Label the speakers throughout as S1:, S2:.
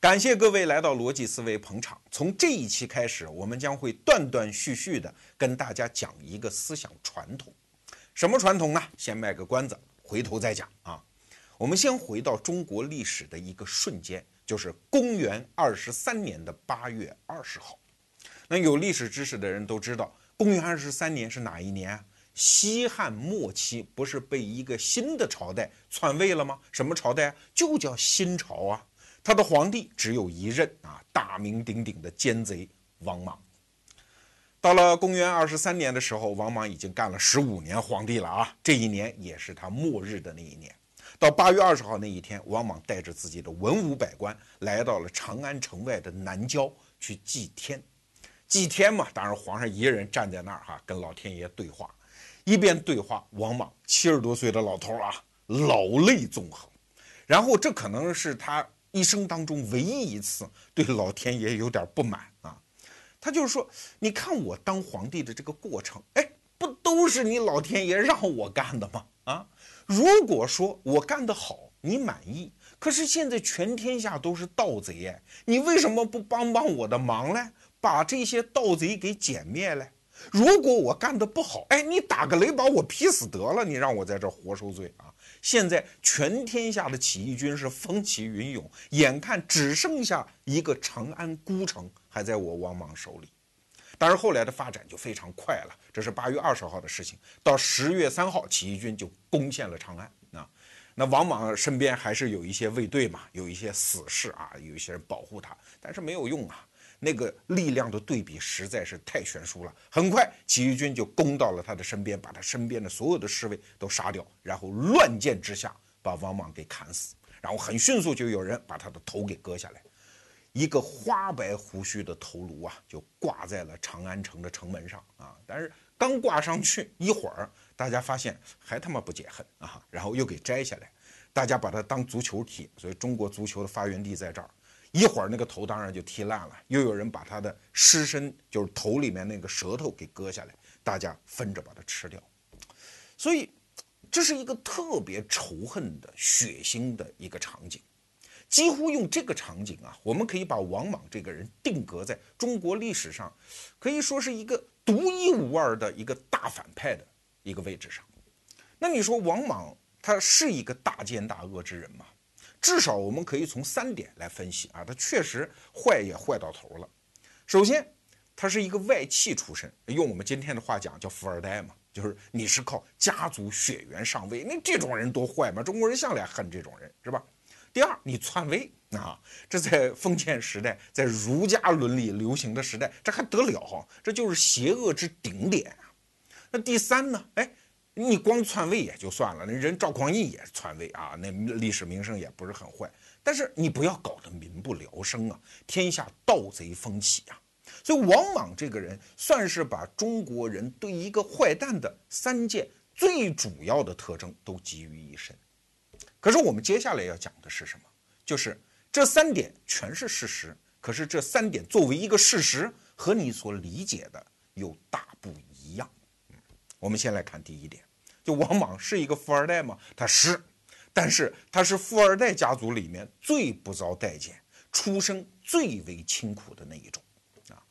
S1: 感谢各位来到逻辑思维捧场。从这一期开始，我们将会断断续续的跟大家讲一个思想传统。什么传统呢？先卖个关子，回头再讲啊。我们先回到中国历史的一个瞬间，就是公元二十三年的八月二十号。那有历史知识的人都知道，公元二十三年是哪一年？西汉末期，不是被一个新的朝代篡位了吗？什么朝代？就叫新朝啊。他的皇帝只有一任啊，大名鼎鼎的奸贼王莽。到了公元二十三年的时候，王莽已经干了十五年皇帝了啊，这一年也是他末日的那一年。到八月二十号那一天，王莽带着自己的文武百官来到了长安城外的南郊去祭天。祭天嘛，当然皇上一个人站在那儿哈，跟老天爷对话。一边对话，王莽七十多岁的老头啊，老泪纵横。然后这可能是他。一生当中唯一一次对老天爷有点不满啊，他就是说，你看我当皇帝的这个过程，哎，不都是你老天爷让我干的吗？啊，如果说我干得好，你满意，可是现在全天下都是盗贼哎，你为什么不帮帮我的忙嘞？把这些盗贼给歼灭嘞？如果我干得不好，哎，你打个雷把我劈死得了，你让我在这活受罪啊？现在全天下的起义军是风起云涌，眼看只剩下一个长安孤城还在我王莽手里。但是后来的发展就非常快了，这是八月二十号的事情，到十月三号，起义军就攻陷了长安。啊，那王莽身边还是有一些卫队嘛，有一些死士啊，有一些人保护他，但是没有用啊。那个力量的对比实在是太悬殊了。很快，起义军就攻到了他的身边，把他身边的所有的侍卫都杀掉，然后乱箭之下把王莽给砍死。然后很迅速就有人把他的头给割下来，一个花白胡须的头颅啊，就挂在了长安城的城门上啊。但是刚挂上去一会儿，大家发现还他妈不解恨啊，然后又给摘下来，大家把它当足球踢，所以中国足球的发源地在这儿。一会儿那个头当然就踢烂了，又有人把他的尸身，就是头里面那个舌头给割下来，大家分着把它吃掉。所以，这是一个特别仇恨的、血腥的一个场景。几乎用这个场景啊，我们可以把王莽这个人定格在中国历史上，可以说是一个独一无二的一个大反派的一个位置上。那你说王莽他是一个大奸大恶之人吗？至少我们可以从三点来分析啊，他确实坏也坏到头了。首先，他是一个外戚出身，用我们今天的话讲叫富二代嘛，就是你是靠家族血缘上位，那这种人多坏嘛，中国人向来恨这种人，是吧？第二，你篡位啊，这在封建时代，在儒家伦理流行的时代，这还得了？这就是邪恶之顶点啊。那第三呢？哎。你光篡位也就算了，那人赵匡胤也篡位啊，那历史名声也不是很坏。但是你不要搞得民不聊生啊，天下盗贼风起呀。所以王莽这个人算是把中国人对一个坏蛋的三件最主要的特征都集于一身。可是我们接下来要讲的是什么？就是这三点全是事实，可是这三点作为一个事实和你所理解的又大不一样。我们先来看第一点，就王莽是一个富二代吗？他是，但是他是富二代家族里面最不遭待见、出生最为清苦的那一种啊。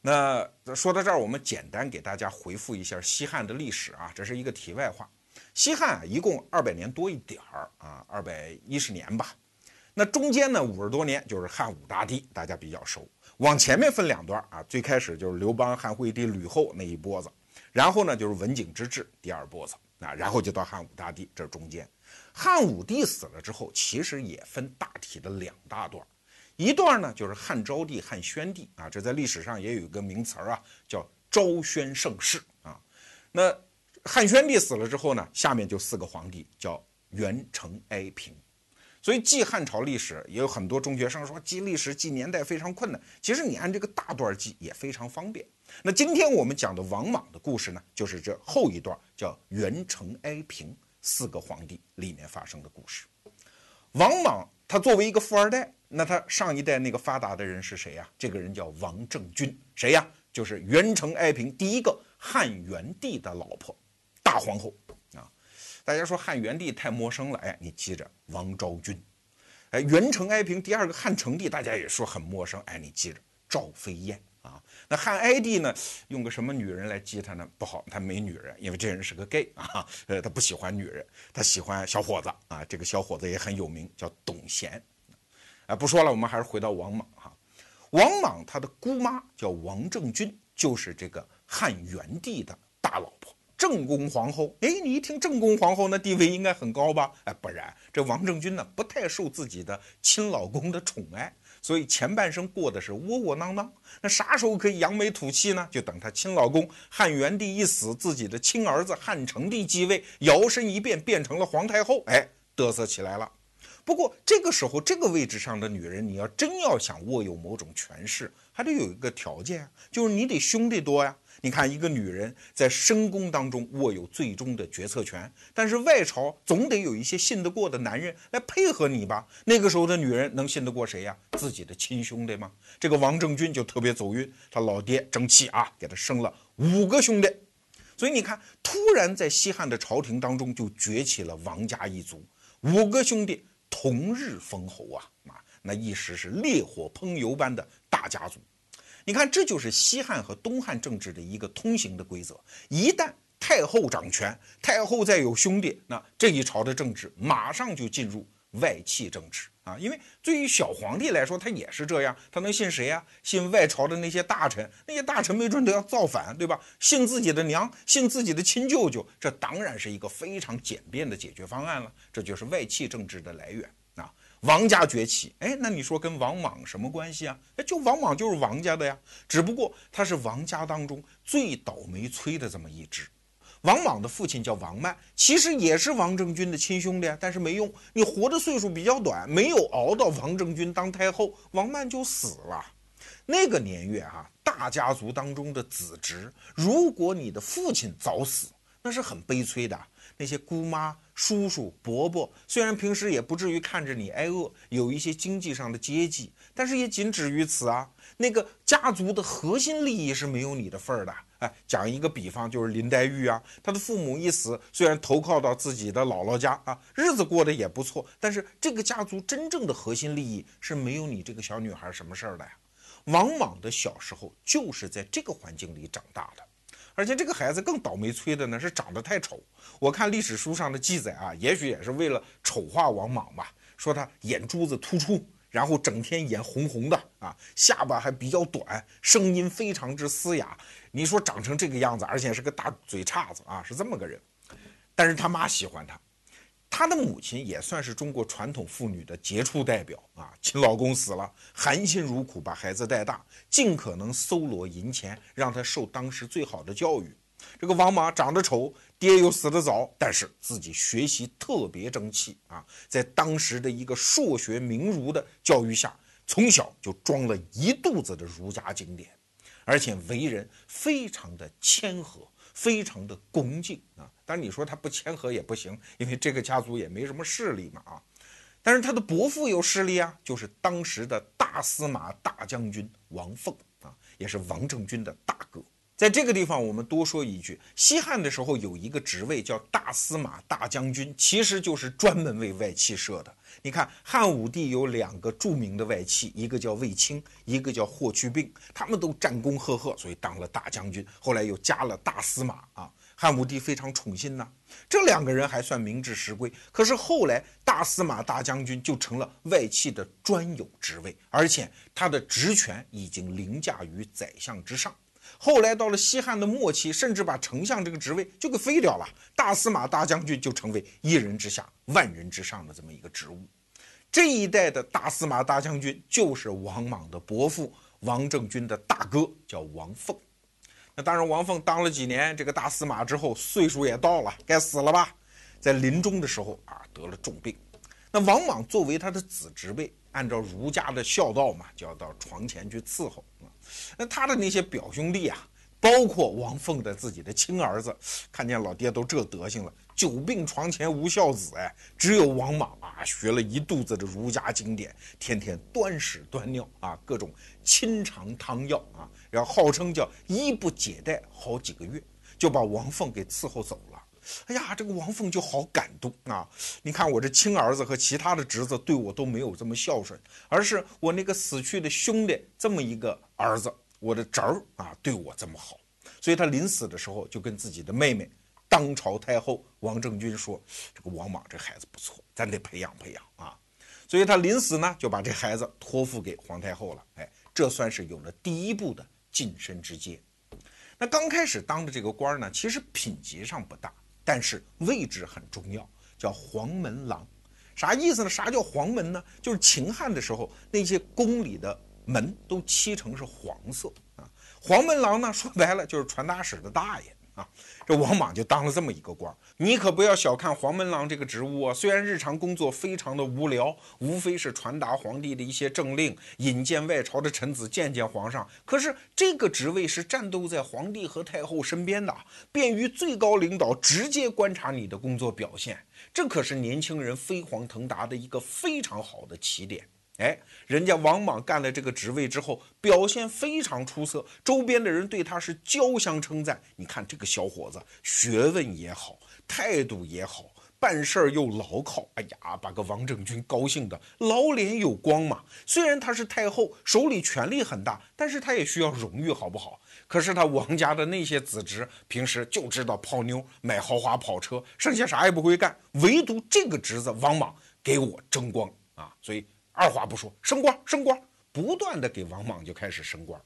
S1: 那说到这儿，我们简单给大家回复一下西汉的历史啊，这是一个题外话。西汉，一共二百年多一点儿啊，二百一十年吧。那中间呢，五十多年就是汉武大帝，大家比较熟。往前面分两段啊，最开始就是刘邦、汉惠帝、吕后那一波子。然后呢，就是文景之治第二波子啊，然后就到汉武大帝这中间。汉武帝死了之后，其实也分大体的两大段，一段呢就是汉昭帝、汉宣帝啊，这在历史上也有一个名词儿啊，叫昭宣盛世啊。那汉宣帝死了之后呢，下面就四个皇帝，叫元成哀平。所以记汉朝历史也有很多中学生说记历史记年代非常困难，其实你按这个大段记也非常方便。那今天我们讲的王莽的故事呢，就是这后一段叫元成哀平四个皇帝里面发生的故事。王莽他作为一个富二代，那他上一代那个发达的人是谁呀？这个人叫王政君，谁呀？就是元成哀平第一个汉元帝的老婆，大皇后啊。大家说汉元帝太陌生了，哎，你记着王昭君，哎，元成哀平第二个汉成帝，大家也说很陌生。哎，你记着，赵飞燕。那汉哀帝呢，用个什么女人来激他呢？不好，他没女人，因为这人是个 gay 啊。呃，他不喜欢女人，他喜欢小伙子啊。这个小伙子也很有名，叫董贤。啊，不说了，我们还是回到王莽哈。王莽他的姑妈叫王政君，就是这个汉元帝的大老婆。正宫皇后，哎，你一听正宫皇后，那地位应该很高吧？哎，不然，这王政君呢，不太受自己的亲老公的宠爱，所以前半生过的是窝窝囊囊。那啥时候可以扬眉吐气呢？就等她亲老公汉元帝一死，自己的亲儿子汉成帝继位，摇身一变变成了皇太后，哎，嘚瑟起来了。不过这个时候，这个位置上的女人，你要真要想握有某种权势，还得有一个条件，就是你得兄弟多呀。你看，一个女人在深宫当中握有最终的决策权，但是外朝总得有一些信得过的男人来配合你吧？那个时候的女人能信得过谁呀？自己的亲兄弟吗？这个王政君就特别走运，他老爹争气啊，给他生了五个兄弟，所以你看，突然在西汉的朝廷当中就崛起了王家一族，五个兄弟同日封侯啊啊，那一时是烈火烹油般的大家族。你看，这就是西汉和东汉政治的一个通行的规则。一旦太后掌权，太后再有兄弟，那这一朝的政治马上就进入外戚政治啊。因为对于小皇帝来说，他也是这样，他能信谁啊？信外朝的那些大臣，那些大臣没准都要造反，对吧？信自己的娘，信自己的亲舅舅，这当然是一个非常简便的解决方案了。这就是外戚政治的来源。王家崛起，哎，那你说跟王莽什么关系啊？哎，就王莽就是王家的呀，只不过他是王家当中最倒霉催的这么一支。王莽的父亲叫王曼，其实也是王政君的亲兄弟，但是没用，你活的岁数比较短，没有熬到王政君当太后，王曼就死了。那个年月哈，大家族当中的子侄，如果你的父亲早死，那是很悲催的。那些姑妈、叔叔、伯伯，虽然平时也不至于看着你挨饿，有一些经济上的接济，但是也仅止于此啊。那个家族的核心利益是没有你的份儿的。哎，讲一个比方，就是林黛玉啊，她的父母一死，虽然投靠到自己的姥姥家啊，日子过得也不错，但是这个家族真正的核心利益是没有你这个小女孩什么事儿的呀。王莽的小时候就是在这个环境里长大的。而且这个孩子更倒霉催的呢，是长得太丑。我看历史书上的记载啊，也许也是为了丑化王莽吧，说他眼珠子突出，然后整天眼红红的啊，下巴还比较短，声音非常之嘶哑。你说长成这个样子，而且是个大嘴叉子啊，是这么个人。但是他妈喜欢他。他的母亲也算是中国传统妇女的杰出代表啊！亲老公死了，含辛茹苦把孩子带大，尽可能搜罗银钱，让他受当时最好的教育。这个王莽长得丑，爹又死得早，但是自己学习特别争气啊！在当时的一个硕学名儒的教育下，从小就装了一肚子的儒家经典，而且为人非常的谦和。非常的恭敬啊，但是你说他不谦和也不行，因为这个家族也没什么势力嘛啊。但是他的伯父有势力啊，就是当时的大司马大将军王凤啊，也是王政君的大哥。在这个地方，我们多说一句：西汉的时候有一个职位叫大司马大将军，其实就是专门为外戚设的。你看，汉武帝有两个著名的外戚，一个叫卫青，一个叫霍去病，他们都战功赫赫，所以当了大将军。后来又加了大司马啊，汉武帝非常宠信呐。这两个人还算名至实归。可是后来，大司马大将军就成了外戚的专有职位，而且他的职权已经凌驾于宰相之上。后来到了西汉的末期，甚至把丞相这个职位就给废掉了，大司马大将军就成为一人之下、万人之上的这么一个职务。这一代的大司马大将军就是王莽的伯父王政君的大哥，叫王凤。那当然，王凤当了几年这个大司马之后，岁数也到了，该死了吧？在临终的时候啊，得了重病。那王莽作为他的子侄辈，按照儒家的孝道嘛，就要到床前去伺候。那他的那些表兄弟啊，包括王凤的自己的亲儿子，看见老爹都这德行了，久病床前无孝子，哎，只有王莽啊，学了一肚子的儒家经典，天天端屎端尿啊，各种亲尝汤药啊，然后号称叫衣不解带好几个月，就把王凤给伺候走了。哎呀，这个王凤就好感动啊！你看我这亲儿子和其他的侄子对我都没有这么孝顺，而是我那个死去的兄弟这么一个儿子，我的侄儿啊，对我这么好。所以他临死的时候就跟自己的妹妹，当朝太后王政君说：“这个王莽这孩子不错，咱得培养培养啊。”所以他临死呢，就把这孩子托付给皇太后了。哎，这算是有了第一步的晋升之阶。那刚开始当的这个官呢，其实品级上不大，但是位置很重要，叫黄门郎。啥意思呢？啥叫黄门呢？就是秦汉的时候，那些宫里的门都漆成是黄色啊。黄门郎呢，说白了就是传达室的大爷。啊，这王莽就当了这么一个官，你可不要小看黄门郎这个职务啊。虽然日常工作非常的无聊，无非是传达皇帝的一些政令，引荐外朝的臣子见见皇上，可是这个职位是战斗在皇帝和太后身边的，便于最高领导直接观察你的工作表现，这可是年轻人飞黄腾达的一个非常好的起点。哎，人家王莽干了这个职位之后，表现非常出色，周边的人对他是交相称赞。你看这个小伙子，学问也好，态度也好，办事儿又牢靠。哎呀，把个王政君高兴的老脸有光嘛。虽然他是太后，手里权力很大，但是他也需要荣誉，好不好？可是他王家的那些子侄，平时就知道泡妞、买豪华跑车，剩下啥也不会干，唯独这个侄子王莽给我争光啊！所以。二话不说，升官升官，不断的给王莽就开始升官。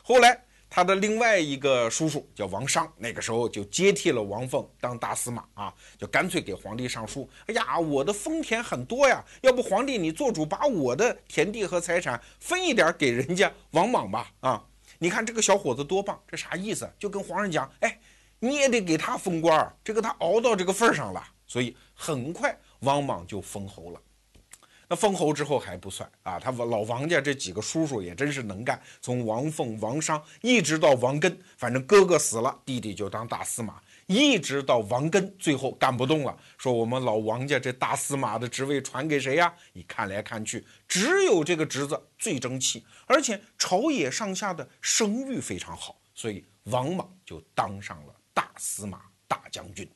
S1: 后来他的另外一个叔叔叫王商，那个时候就接替了王凤当大司马啊，就干脆给皇帝上书：哎呀，我的封田很多呀，要不皇帝你做主把我的田地和财产分一点给人家王莽吧？啊，你看这个小伙子多棒，这啥意思？就跟皇上讲，哎，你也得给他封官，这个他熬到这个份上了。所以很快王莽就封侯了。那封侯之后还不算啊，他老王家这几个叔叔也真是能干，从王凤、王商一直到王根，反正哥哥死了，弟弟就当大司马，一直到王根最后干不动了，说我们老王家这大司马的职位传给谁呀？你看来看去，只有这个侄子最争气，而且朝野上下的声誉非常好，所以王莽就当上了大司马、大将军。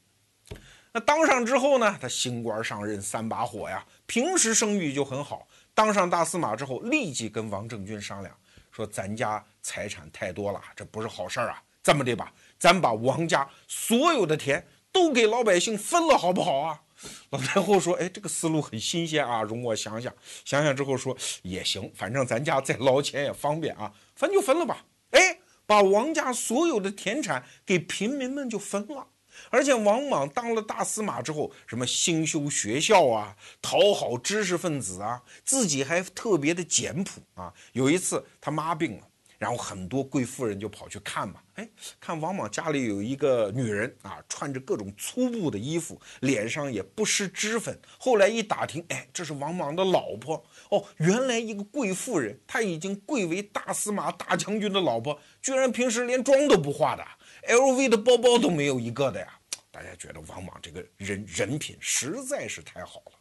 S1: 那当上之后呢？他新官上任三把火呀，平时声誉就很好。当上大司马之后，立即跟王政君商量，说咱家财产太多了，这不是好事儿啊。这么的吧，咱把王家所有的田都给老百姓分了，好不好啊？老太后说：“哎，这个思路很新鲜啊，容我想想。想想之后说也行，反正咱家再捞钱也方便啊，分就分了吧。哎，把王家所有的田产给平民们就分了。”而且王莽当了大司马之后，什么兴修学校啊，讨好知识分子啊，自己还特别的简朴啊。有一次他妈病了，然后很多贵妇人就跑去看嘛。哎，看王莽家里有一个女人啊，穿着各种粗布的衣服，脸上也不施脂粉。后来一打听，哎，这是王莽的老婆哦。原来一个贵妇人，她已经贵为大司马、大将军的老婆，居然平时连妆都不化的。LV 的包包都没有一个的呀！大家觉得王莽这个人人品实在是太好了。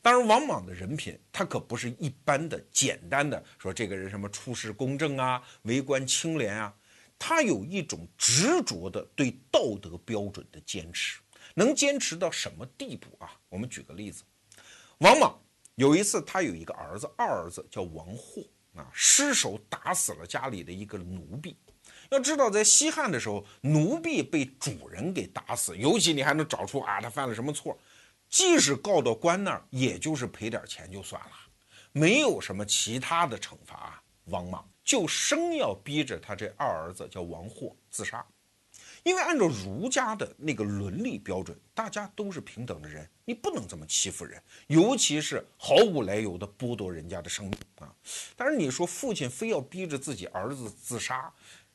S1: 当然，王莽的人品他可不是一般的简单的说这个人什么处事公正啊、为官清廉啊，他有一种执着的对道德标准的坚持。能坚持到什么地步啊？我们举个例子，王莽有一次他有一个儿子，二儿子叫王霍啊，失手打死了家里的一个奴婢。要知道，在西汉的时候，奴婢被主人给打死，尤其你还能找出啊，他犯了什么错，即使告到官那儿，也就是赔点钱就算了，没有什么其他的惩罚。王莽就生要逼着他这二儿子叫王霍自杀，因为按照儒家的那个伦理标准，大家都是平等的人，你不能这么欺负人，尤其是毫无来由的剥夺人家的生命啊。但是你说父亲非要逼着自己儿子自杀。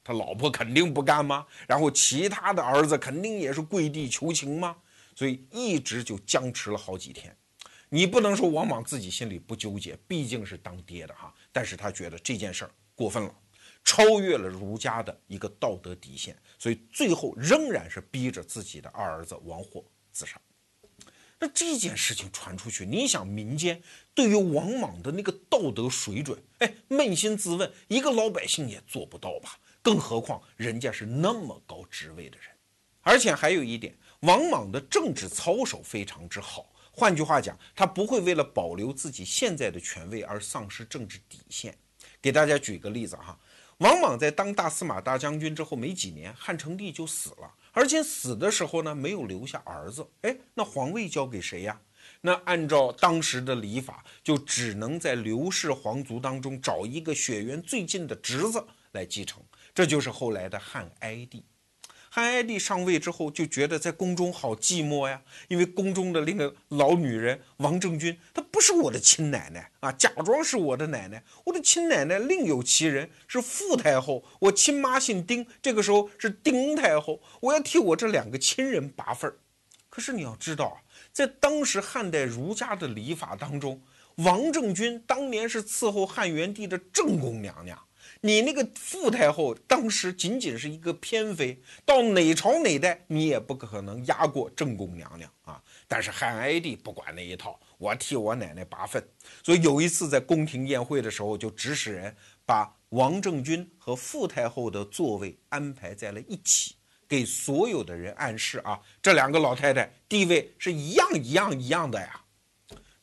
S1: 他老婆肯定不干吗？然后其他的儿子肯定也是跪地求情吗？所以一直就僵持了好几天。你不能说王莽自己心里不纠结，毕竟是当爹的哈。但是他觉得这件事儿过分了，超越了儒家的一个道德底线，所以最后仍然是逼着自己的二儿子王霍自杀。那这件事情传出去，你想民间对于王莽的那个道德水准，哎，扪心自问，一个老百姓也做不到吧？更何况人家是那么高职位的人，而且还有一点，王莽的政治操守非常之好，换句话讲，他不会为了保留自己现在的权位而丧失政治底线。给大家举个例子哈，王莽在当大司马大将军之后没几年，汉成帝就死了，而且死的时候呢没有留下儿子，哎，那皇位交给谁呀？那按照当时的礼法，就只能在刘氏皇族当中找一个血缘最近的侄子来继承，这就是后来的汉哀帝。汉哀帝上位之后，就觉得在宫中好寂寞呀，因为宫中的那个老女人王政君，她不是我的亲奶奶啊，假装是我的奶奶。我的亲奶奶另有其人，是傅太后。我亲妈姓丁，这个时候是丁太后。我要替我这两个亲人拔份儿。可是你要知道啊，在当时汉代儒家的礼法当中，王政君当年是伺候汉元帝的正宫娘娘。你那个傅太后当时仅仅是一个偏妃，到哪朝哪代你也不可能压过正宫娘娘啊！但是汉哀帝不管那一套，我替我奶奶拔粪。所以有一次在宫廷宴会的时候，就指使人把王政君和傅太后的座位安排在了一起，给所有的人暗示啊，这两个老太太地位是一样一样一样的呀。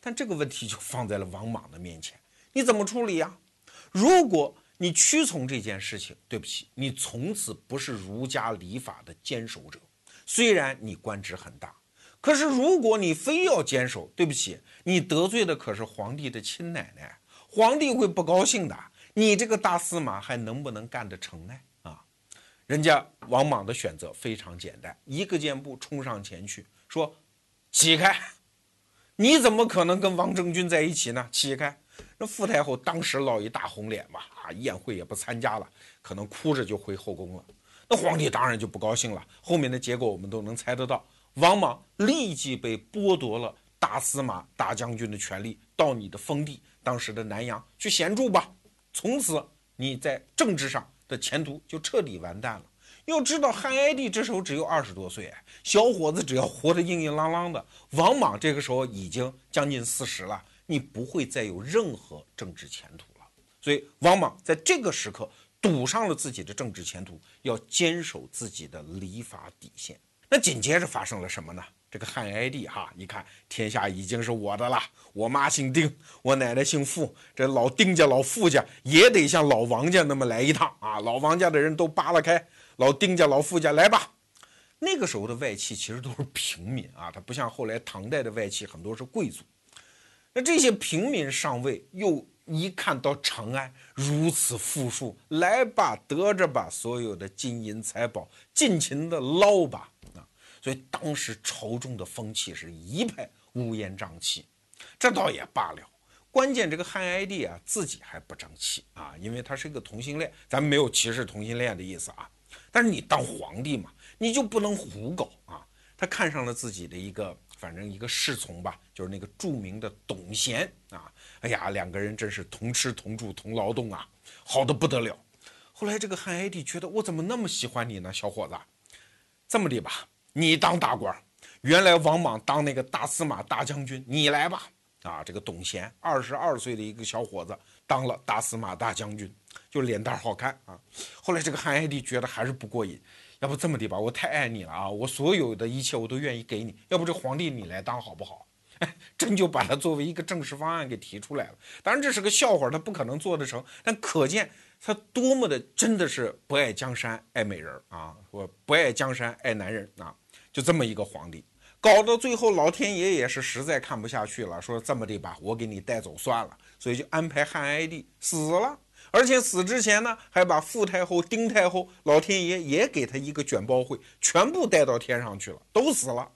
S1: 但这个问题就放在了王莽的面前，你怎么处理呀？如果你屈从这件事情，对不起，你从此不是儒家礼法的坚守者。虽然你官职很大，可是如果你非要坚守，对不起，你得罪的可是皇帝的亲奶奶，皇帝会不高兴的。你这个大司马还能不能干得成呢？啊，人家王莽的选择非常简单，一个箭步冲上前去说：“起开！你怎么可能跟王政君在一起呢？起开！”那傅太后当时落一大红脸吧，啊，宴会也不参加了，可能哭着就回后宫了。那皇帝当然就不高兴了。后面的结果我们都能猜得到，王莽立即被剥夺了大司马、大将军的权利，到你的封地，当时的南阳去闲住吧。从此你在政治上的前途就彻底完蛋了。要知道，汉哀帝这时候只有二十多岁，小伙子只要活得硬硬朗朗的，王莽这个时候已经将近四十了。你不会再有任何政治前途了，所以王莽在这个时刻赌上了自己的政治前途，要坚守自己的礼法底线。那紧接着发生了什么呢？这个汉哀帝哈，一看天下已经是我的了，我妈姓丁，我奶奶姓傅，这老丁家老傅家也得像老王家那么来一趟啊！老王家的人都扒拉开，老丁家老傅家来吧。那个时候的外戚其实都是平民啊，他不像后来唐代的外戚很多是贵族。那这些平民上位，又一看到长安如此富庶，来吧，得着吧，所有的金银财宝，尽情的捞吧啊！所以当时朝中的风气是一派乌烟瘴气。这倒也罢了，关键这个汉哀帝啊，自己还不争气啊，因为他是一个同性恋，咱们没有歧视同性恋的意思啊。但是你当皇帝嘛，你就不能胡搞啊！他看上了自己的一个。反正一个侍从吧，就是那个著名的董贤啊。哎呀，两个人真是同吃同住同劳动啊，好的不得了。后来这个汉哀帝觉得我怎么那么喜欢你呢，小伙子？这么的吧，你当大官。原来王莽当那个大司马大将军，你来吧。啊，这个董贤二十二岁的一个小伙子当了大司马大将军，就脸蛋好看啊。后来这个汉哀帝觉得还是不过瘾。要不这么的吧，我太爱你了啊！我所有的一切我都愿意给你。要不这皇帝你来当好不好？哎，真就把他作为一个正式方案给提出来了。当然这是个笑话，他不可能做得成。但可见他多么的真的是不爱江山爱美人啊！我不爱江山爱男人啊！就这么一个皇帝，搞到最后老天爷也是实在看不下去了，说这么的吧，我给你带走算了。所以就安排汉哀帝死了。而且死之前呢，还把傅太后、丁太后，老天爷也给他一个卷包会，全部带到天上去了，都死了。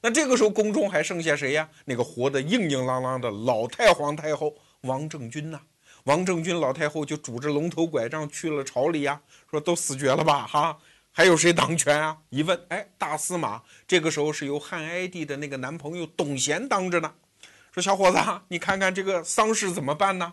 S1: 那这个时候宫中还剩下谁呀？那个活得硬硬朗朗的老太皇太后王政君呐。王政君老太后就拄着龙头拐杖去了朝里呀，说都死绝了吧？哈，还有谁当权啊？一问，哎，大司马这个时候是由汉哀帝的那个男朋友董贤当着呢。说小伙子，你看看这个丧事怎么办呢？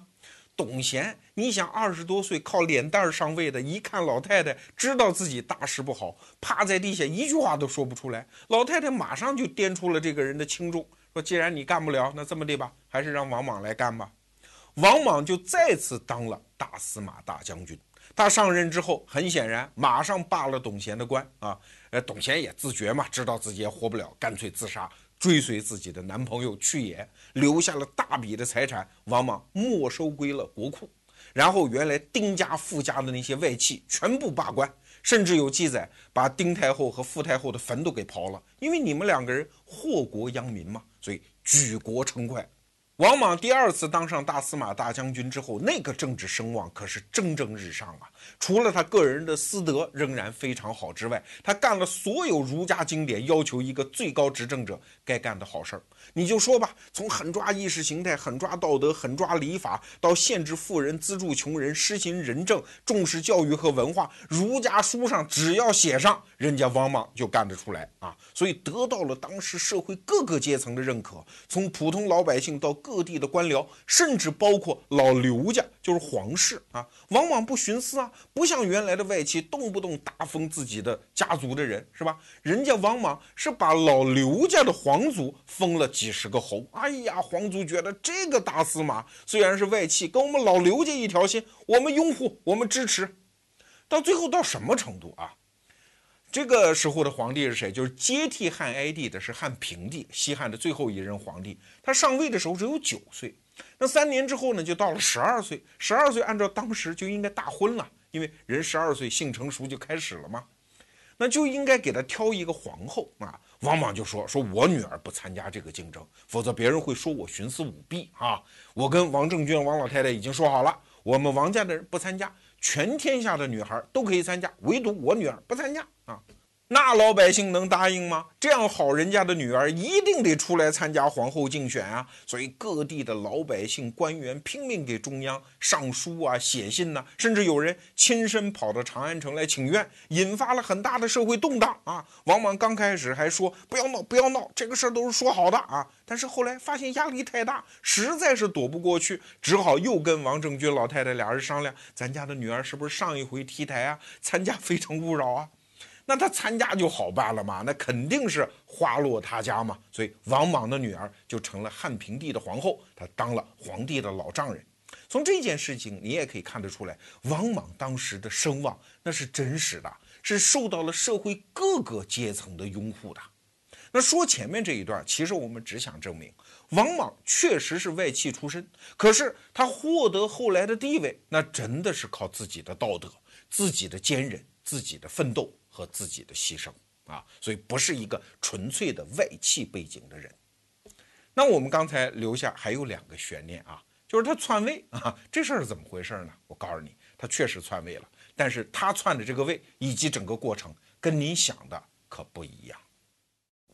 S1: 董贤，你想二十多岁靠脸蛋上位的，一看老太太知道自己大事不好，趴在地下一句话都说不出来。老太太马上就掂出了这个人的轻重，说：“既然你干不了，那这么的吧，还是让王莽来干吧。”王莽就再次当了大司马大将军。他上任之后，很显然马上罢了董贤的官啊，呃，董贤也自觉嘛，知道自己也活不了，干脆自杀，追随自己的男朋友去也，留下了大笔的财产，往往没收归了国库。然后原来丁家、傅家的那些外戚全部罢官，甚至有记载把丁太后和傅太后的坟都给刨了，因为你们两个人祸国殃民嘛，所以举国称快。王莽第二次当上大司马大将军之后，那个政治声望可是蒸蒸日上啊！除了他个人的私德仍然非常好之外，他干了所有儒家经典要求一个最高执政者该干的好事儿。你就说吧，从狠抓意识形态、狠抓道德、狠抓礼法，到限制富人、资助穷人、施行仁政、重视教育和文化，儒家书上只要写上，人家王莽就干得出来啊！所以得到了当时社会各个阶层的认可，从普通老百姓到各地的官僚，甚至包括老刘家，就是皇室啊，往往不徇私啊，不像原来的外戚，动不动大封自己的家族的人，是吧？人家往往是把老刘家的皇族封了几十个侯。哎呀，皇族觉得这个大司马虽然是外戚，跟我们老刘家一条心，我们拥护，我们支持。到最后到什么程度啊？这个时候的皇帝是谁？就是接替汉哀帝的是汉平帝，西汉的最后一任皇帝。他上位的时候只有九岁，那三年之后呢，就到了十二岁。十二岁按照当时就应该大婚了，因为人十二岁性成熟就开始了嘛，那就应该给他挑一个皇后啊。王莽就说：“说我女儿不参加这个竞争，否则别人会说我徇私舞弊啊。我跟王政君、王老太太已经说好了，我们王家的人不参加。”全天下的女孩都可以参加，唯独我女儿不参加啊！那老百姓能答应吗？这样好人家的女儿一定得出来参加皇后竞选啊！所以各地的老百姓、官员拼命给中央上书啊、写信呐，甚至有人亲身跑到长安城来请愿，引发了很大的社会动荡啊！王莽刚开始还说不要闹，不要闹，这个事儿都是说好的啊！但是后来发现压力太大，实在是躲不过去，只好又跟王政君老太太俩人商量：咱家的女儿是不是上一回 T 台啊，参加《非诚勿扰》啊？那他参加就好办了嘛？那肯定是花落他家嘛。所以王莽的女儿就成了汉平帝的皇后，她当了皇帝的老丈人。从这件事情你也可以看得出来，王莽当时的声望那是真实的，是受到了社会各个阶层的拥护的。那说前面这一段，其实我们只想证明，王莽确实是外戚出身，可是他获得后来的地位，那真的是靠自己的道德、自己的坚韧、自己的奋斗。和自己的牺牲啊，所以不是一个纯粹的外戚背景的人。那我们刚才留下还有两个悬念啊，就是他篡位啊，这事儿是怎么回事呢？我告诉你，他确实篡位了，但是他篡的这个位以及整个过程跟你想的可不一样。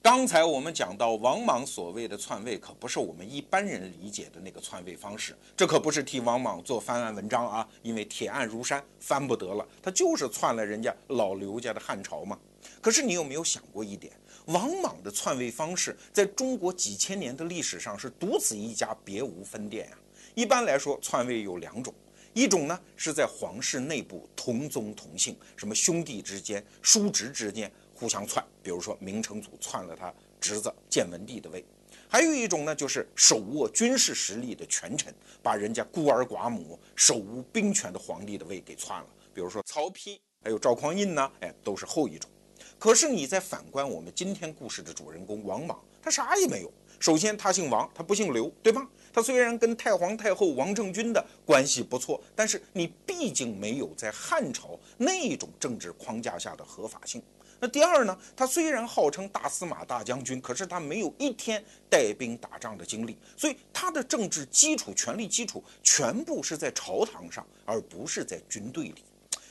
S1: 刚才我们讲到王莽所谓的篡位，可不是我们一般人理解的那个篡位方式。这可不是替王莽做翻案文章啊，因为铁案如山，翻不得了。他就是篡了人家老刘家的汉朝嘛。可是你有没有想过一点，王莽的篡位方式在中国几千年的历史上是独此一家，别无分店呀？一般来说，篡位有两种，一种呢是在皇室内部同宗同姓，什么兄弟之间、叔侄之间。互相篡，比如说明成祖篡了他侄子建文帝的位，还有一种呢，就是手握军事实力的权臣，把人家孤儿寡母、手无兵权的皇帝的位给篡了，比如说曹丕，还有赵匡胤呢，哎，都是后一种。可是你再反观我们今天故事的主人公王莽，他啥也没有。首先他姓王，他不姓刘，对吧？他虽然跟太皇太后王政君的关系不错，但是你毕竟没有在汉朝那种政治框架下的合法性。那第二呢？他虽然号称大司马大将军，可是他没有一天带兵打仗的经历，所以他的政治基础、权力基础全部是在朝堂上，而不是在军队里。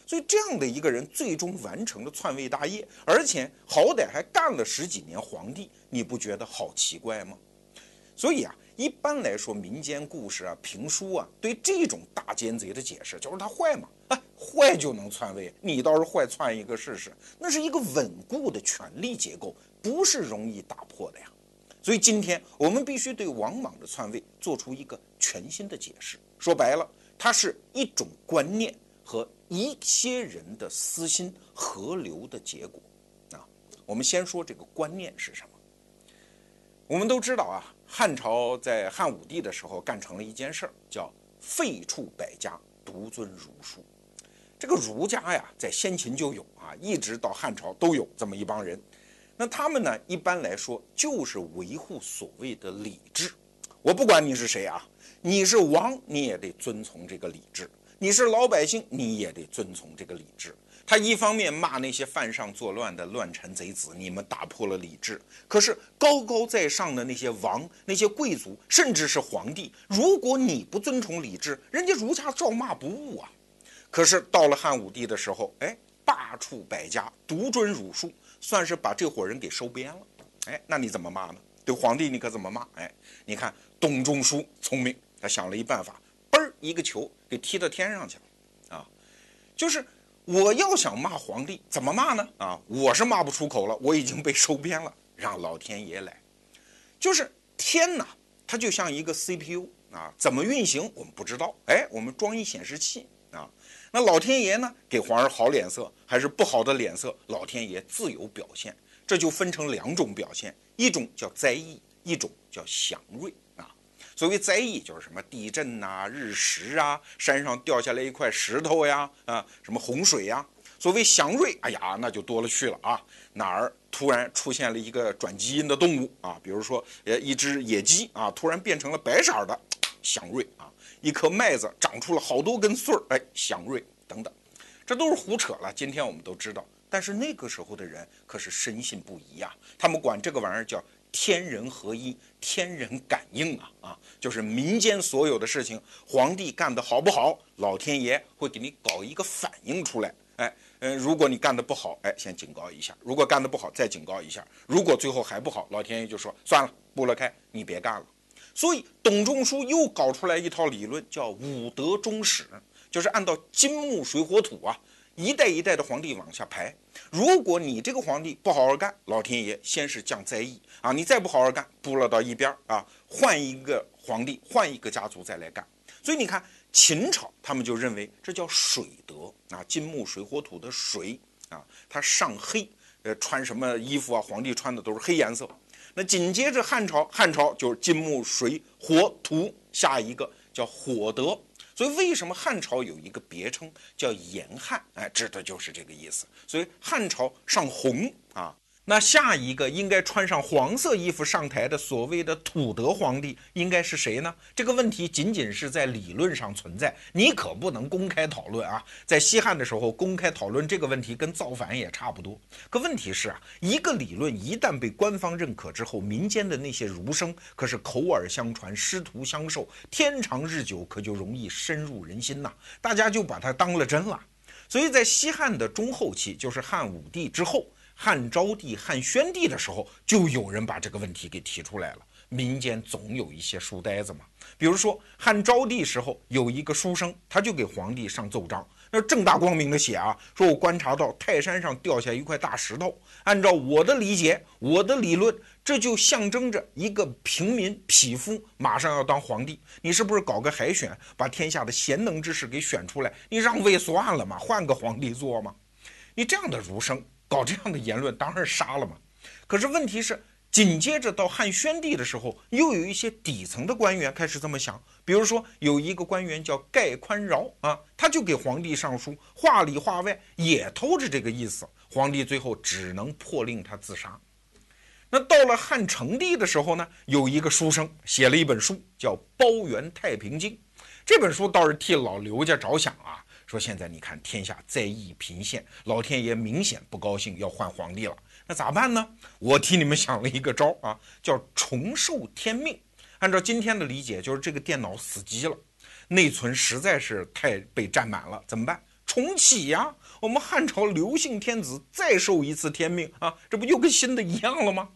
S1: 所以这样的一个人最终完成了篡位大业，而且好歹还干了十几年皇帝，你不觉得好奇怪吗？所以啊。一般来说，民间故事啊、评书啊，对这种大奸贼的解释就是他坏嘛，啊，坏就能篡位，你倒是坏篡一个试试。那是一个稳固的权力结构，不是容易打破的呀。所以今天我们必须对王莽的篡位做出一个全新的解释。说白了，它是一种观念和一些人的私心合流的结果。啊，我们先说这个观念是什么。我们都知道啊。汉朝在汉武帝的时候干成了一件事儿，叫废黜百家，独尊儒术。这个儒家呀，在先秦就有啊，一直到汉朝都有这么一帮人。那他们呢，一般来说就是维护所谓的礼制。我不管你是谁啊，你是王，你也得遵从这个礼制；你是老百姓，你也得遵从这个礼制。他一方面骂那些犯上作乱的乱臣贼子，你们打破了礼制；可是高高在上的那些王、那些贵族，甚至是皇帝，如果你不遵从礼制，人家儒家照骂不误啊。可是到了汉武帝的时候，哎，罢黜百家，独尊儒术，算是把这伙人给收编了。哎，那你怎么骂呢？对皇帝你可怎么骂？哎，你看董仲舒聪明，他想了一办法，嘣儿一个球给踢到天上去了。啊，就是我要想骂皇帝，怎么骂呢？啊，我是骂不出口了，我已经被收编了，让老天爷来。就是天呐，它就像一个 CPU 啊，怎么运行我们不知道。哎，我们装一显示器啊。那老天爷呢？给皇上好脸色还是不好的脸色？老天爷自有表现，这就分成两种表现，一种叫灾异，一种叫祥瑞。所谓灾异，就是什么地震呐、日食啊、山上掉下来一块石头呀、啊什么洪水呀。所谓祥瑞，哎呀，那就多了去了啊，哪儿突然出现了一个转基因的动物啊？比如说，呃，一只野鸡啊，突然变成了白色的，祥瑞啊。一颗麦子长出了好多根穗儿，哎，祥瑞等等，这都是胡扯了。今天我们都知道，但是那个时候的人可是深信不疑呀。他们管这个玩意儿叫天人合一、天人感应啊啊，就是民间所有的事情，皇帝干得好不好，老天爷会给你搞一个反应出来。哎，嗯，如果你干得不好，哎，先警告一下；如果干得不好，再警告一下；如果最后还不好，老天爷就说算了，拨了开，你别干了。所以，董仲舒又搞出来一套理论，叫五德终始，就是按照金木水火土啊，一代一代的皇帝往下排。如果你这个皇帝不好好干，老天爷先是降灾疫啊，你再不好好干，拨了到一边啊，换一个皇帝，换一个家族再来干。所以你看，秦朝他们就认为这叫水德啊，金木水火土的水啊，它上黑，呃，穿什么衣服啊，皇帝穿的都是黑颜色。那紧接着汉朝，汉朝就是金木水火土，下一个叫火德，所以为什么汉朝有一个别称叫严汉？哎，指的就是这个意思。所以汉朝上红啊。那下一个应该穿上黄色衣服上台的所谓的土德皇帝应该是谁呢？这个问题仅仅是在理论上存在，你可不能公开讨论啊！在西汉的时候公开讨论这个问题跟造反也差不多。可问题是啊，一个理论一旦被官方认可之后，民间的那些儒生可是口耳相传、师徒相授，天长日久，可就容易深入人心呐，大家就把它当了真了。所以在西汉的中后期，就是汉武帝之后。汉昭帝、汉宣帝的时候，就有人把这个问题给提出来了。民间总有一些书呆子嘛，比如说汉昭帝时候有一个书生，他就给皇帝上奏章，那正大光明的写啊，说我观察到泰山上掉下一块大石头，按照我的理解、我的理论，这就象征着一个平民匹夫马上要当皇帝。你是不是搞个海选，把天下的贤能之士给选出来？你让位算了嘛，换个皇帝做嘛？你这样的儒生。搞这样的言论当然杀了嘛，可是问题是，紧接着到汉宣帝的时候，又有一些底层的官员开始这么想，比如说有一个官员叫盖宽饶啊，他就给皇帝上书，话里话外也偷着这个意思，皇帝最后只能破令他自杀。那到了汉成帝的时候呢，有一个书生写了一本书，叫《包圆太平经》，这本书倒是替老刘家着想啊。说现在你看天下灾异频现，老天爷明显不高兴，要换皇帝了，那咋办呢？我替你们想了一个招啊，叫重受天命。按照今天的理解，就是这个电脑死机了，内存实在是太被占满了，怎么办？重启呀！我们汉朝刘姓天子再受一次天命啊，这不又跟新的一样了吗？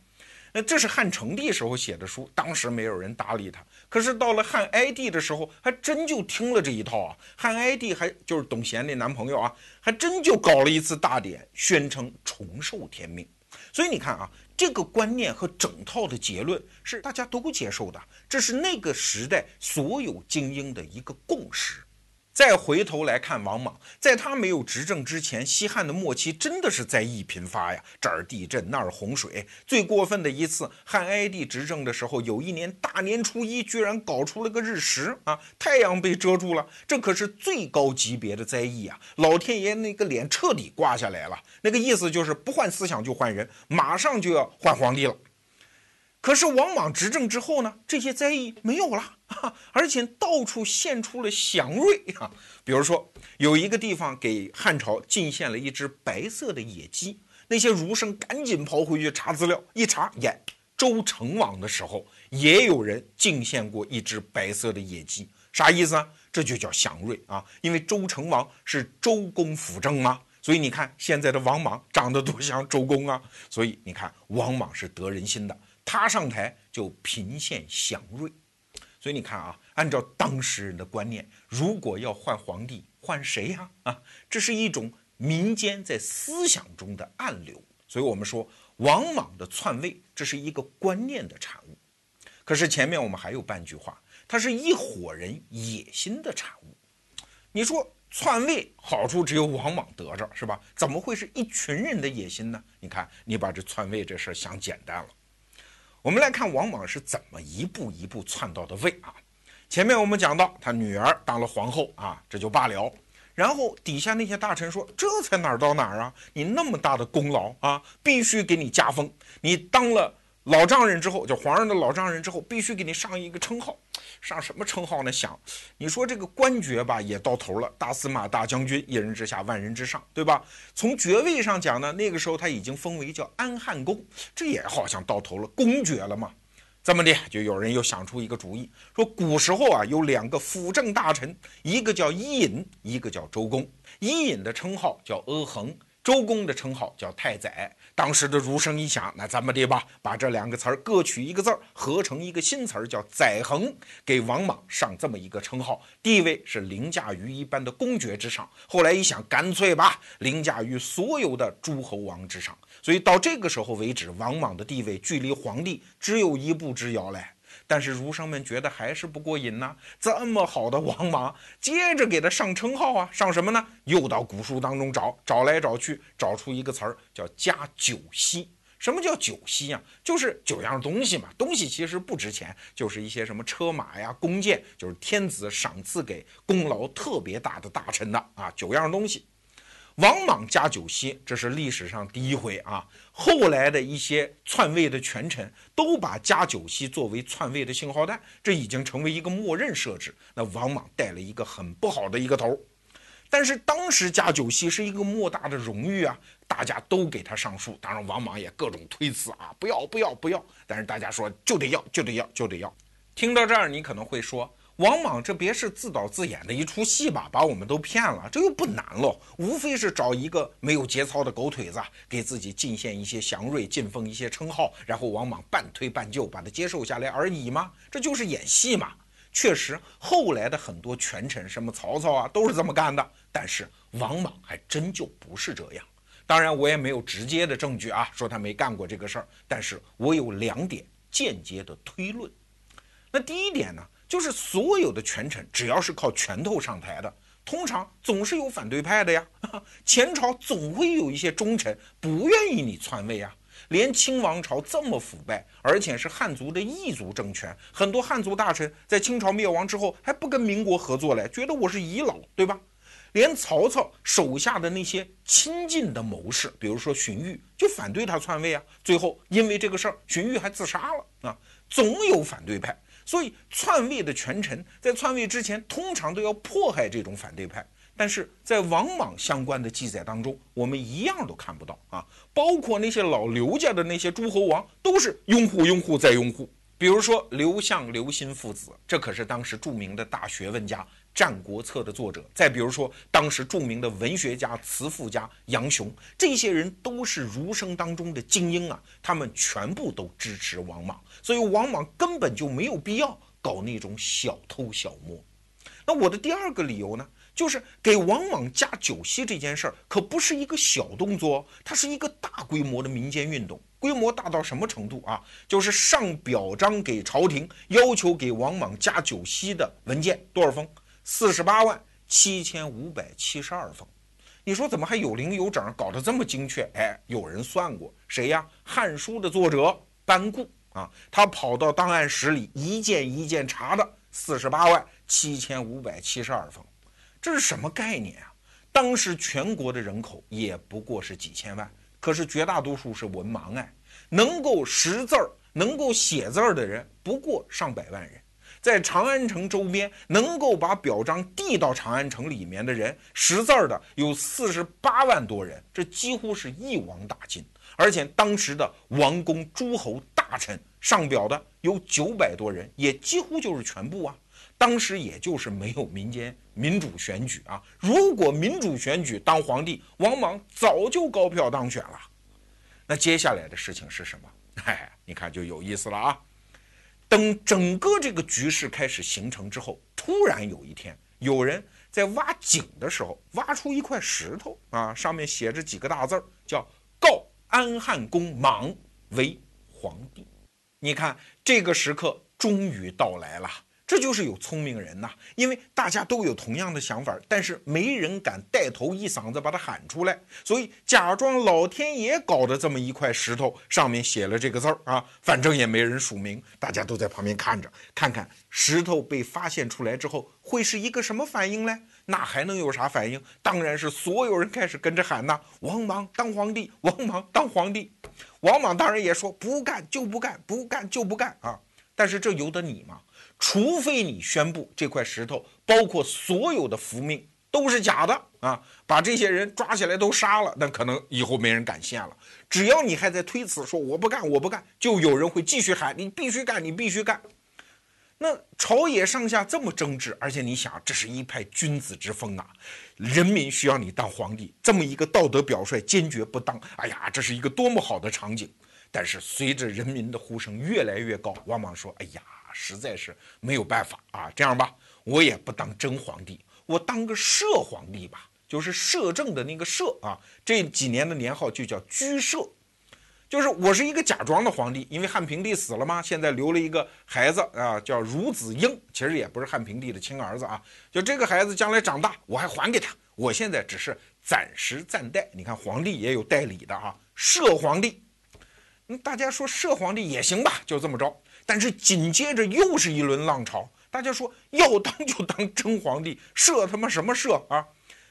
S1: 那这是汉成帝时候写的书，当时没有人搭理他。可是到了汉哀帝的时候，还真就听了这一套啊。汉哀帝还就是董贤那男朋友啊，还真就搞了一次大典，宣称重受天命。所以你看啊，这个观念和整套的结论是大家都接受的，这是那个时代所有精英的一个共识。再回头来看王莽，在他没有执政之前，西汉的末期真的是灾异频发呀，这儿地震，那儿洪水。最过分的一次，汉哀帝执政的时候，有一年大年初一，居然搞出了个日食啊，太阳被遮住了，这可是最高级别的灾异啊！老天爷那个脸彻底挂下来了，那个意思就是不换思想就换人，马上就要换皇帝了。可是王莽执政之后呢，这些灾异没有了，而且到处现出了祥瑞啊。比如说，有一个地方给汉朝进献了一只白色的野鸡，那些儒生赶紧跑回去查资料，一查，耶，周成王的时候也有人进献过一只白色的野鸡，啥意思啊？这就叫祥瑞啊，因为周成王是周公辅政嘛，所以你看现在的王莽长得多像周公啊，所以你看王莽是得人心的。他上台就频现祥瑞，所以你看啊，按照当时人的观念，如果要换皇帝，换谁呀？啊，这是一种民间在思想中的暗流。所以我们说王莽的篡位，这是一个观念的产物。可是前面我们还有半句话，它是一伙人野心的产物。你说篡位好处只有王莽得着是吧？怎么会是一群人的野心呢？你看，你把这篡位这事儿想简单了。我们来看王莽是怎么一步一步窜到的位啊？前面我们讲到他女儿当了皇后啊，这就罢了。然后底下那些大臣说：“这才哪儿到哪儿啊？你那么大的功劳啊，必须给你加封。你当了。”老丈人之后，就皇上的老丈人之后，必须给你上一个称号，上什么称号呢？想，你说这个官爵吧，也到头了，大司马、大将军，一人之下，万人之上，对吧？从爵位上讲呢，那个时候他已经封为叫安汉公，这也好像到头了，公爵了嘛。这么的，就有人又想出一个主意，说古时候啊，有两个辅政大臣，一个叫伊尹，一个叫周公。伊尹的称号叫阿衡，周公的称号叫太宰。当时的儒生一想，那咱们的吧，把这两个词儿各取一个字儿，合成一个新词儿，叫宰衡，给王莽上这么一个称号，地位是凌驾于一般的公爵之上。后来一想，干脆吧，凌驾于所有的诸侯王之上。所以到这个时候为止，王莽的地位距离皇帝只有一步之遥嘞。但是儒生们觉得还是不过瘾呐，这么好的王莽，接着给他上称号啊，上什么呢？又到古书当中找，找来找去，找出一个词儿叫加九锡。什么叫九锡啊？就是九样东西嘛。东西其实不值钱，就是一些什么车马呀、弓箭，就是天子赏赐给功劳特别大的大臣的啊，九样东西。王莽加九锡，这是历史上第一回啊。后来的一些篡位的权臣都把加九锡作为篡位的信号弹，这已经成为一个默认设置。那王莽带了一个很不好的一个头，但是当时加九锡是一个莫大的荣誉啊，大家都给他上书。当然，王莽也各种推辞啊，不要不要不要。但是大家说就得要就得要就得要。听到这儿，你可能会说。王莽这别是自导自演的一出戏吧？把我们都骗了，这又不难喽，无非是找一个没有节操的狗腿子，给自己进献一些祥瑞，进封一些称号，然后王莽半推半就把他接受下来而已吗？这就是演戏嘛。确实，后来的很多权臣，什么曹操啊，都是这么干的。但是王莽还真就不是这样。当然，我也没有直接的证据啊，说他没干过这个事儿。但是我有两点间接的推论。那第一点呢？就是所有的权臣，只要是靠拳头上台的，通常总是有反对派的呀。前朝总会有一些忠臣不愿意你篡位啊。连清王朝这么腐败，而且是汉族的异族政权，很多汉族大臣在清朝灭亡之后还不跟民国合作嘞，觉得我是遗老，对吧？连曹操手下的那些亲近的谋士，比如说荀彧，就反对他篡位啊。最后因为这个事儿，荀彧还自杀了啊。总有反对派。所以篡位的权臣在篡位之前，通常都要迫害这种反对派。但是在王莽相关的记载当中，我们一样都看不到啊。包括那些老刘家的那些诸侯王，都是拥护、拥护再拥护。比如说刘向、刘歆父子，这可是当时著名的大学问家。《战国策》的作者，再比如说当时著名的文学家、词赋家杨雄，这些人都是儒生当中的精英啊，他们全部都支持王莽，所以王莽根本就没有必要搞那种小偷小摸。那我的第二个理由呢，就是给王莽加九锡这件事儿可不是一个小动作，它是一个大规模的民间运动，规模大到什么程度啊？就是上表彰给朝廷，要求给王莽加九锡的文件多少封？四十八万七千五百七十二封。你说怎么还有零有整，搞得这么精确？哎，有人算过，谁呀？《汉书》的作者班固啊，他跑到档案室里一件一件查的，四十八万七千五百七十二封，这是什么概念啊？当时全国的人口也不过是几千万，可是绝大多数是文盲哎，能够识字儿、能够写字儿的人不过上百万人。在长安城周边，能够把表彰递到长安城里面的人识字儿的有四十八万多人，这几乎是一网打尽。而且当时的王公诸侯大臣上表的有九百多人，也几乎就是全部啊。当时也就是没有民间民主选举啊。如果民主选举当皇帝，王莽早就高票当选了。那接下来的事情是什么？哎，你看就有意思了啊。等整个这个局势开始形成之后，突然有一天，有人在挖井的时候挖出一块石头啊，上面写着几个大字儿，叫“告安汉公莽为皇帝”。你看，这个时刻终于到来了。这就是有聪明人呐，因为大家都有同样的想法，但是没人敢带头一嗓子把它喊出来，所以假装老天爷搞的这么一块石头，上面写了这个字儿啊，反正也没人署名，大家都在旁边看着，看看石头被发现出来之后会是一个什么反应嘞？那还能有啥反应？当然是所有人开始跟着喊呐：“王莽当皇帝，王莽当皇帝。”王莽当然也说不干就不干，不干就不干啊！但是这由得你吗？除非你宣布这块石头，包括所有的符命都是假的啊，把这些人抓起来都杀了，那可能以后没人敢献了。只要你还在推辞，说我不干，我不干，就有人会继续喊你必须干，你必须干。那朝野上下这么争执，而且你想，这是一派君子之风啊，人民需要你当皇帝，这么一个道德表率，坚决不当。哎呀，这是一个多么好的场景！但是随着人民的呼声越来越高，王莽说：“哎呀。”实在是没有办法啊！这样吧，我也不当真皇帝，我当个摄皇帝吧，就是摄政的那个摄啊。这几年的年号就叫居摄，就是我是一个假装的皇帝，因为汉平帝死了嘛，现在留了一个孩子啊，叫孺子婴，其实也不是汉平帝的亲儿子啊。就这个孩子将来长大，我还还给他。我现在只是暂时暂代。你看皇帝也有代理的啊，摄皇帝。大家说摄皇帝也行吧，就这么着。但是紧接着又是一轮浪潮，大家说要当就当真皇帝，设他妈什么设啊？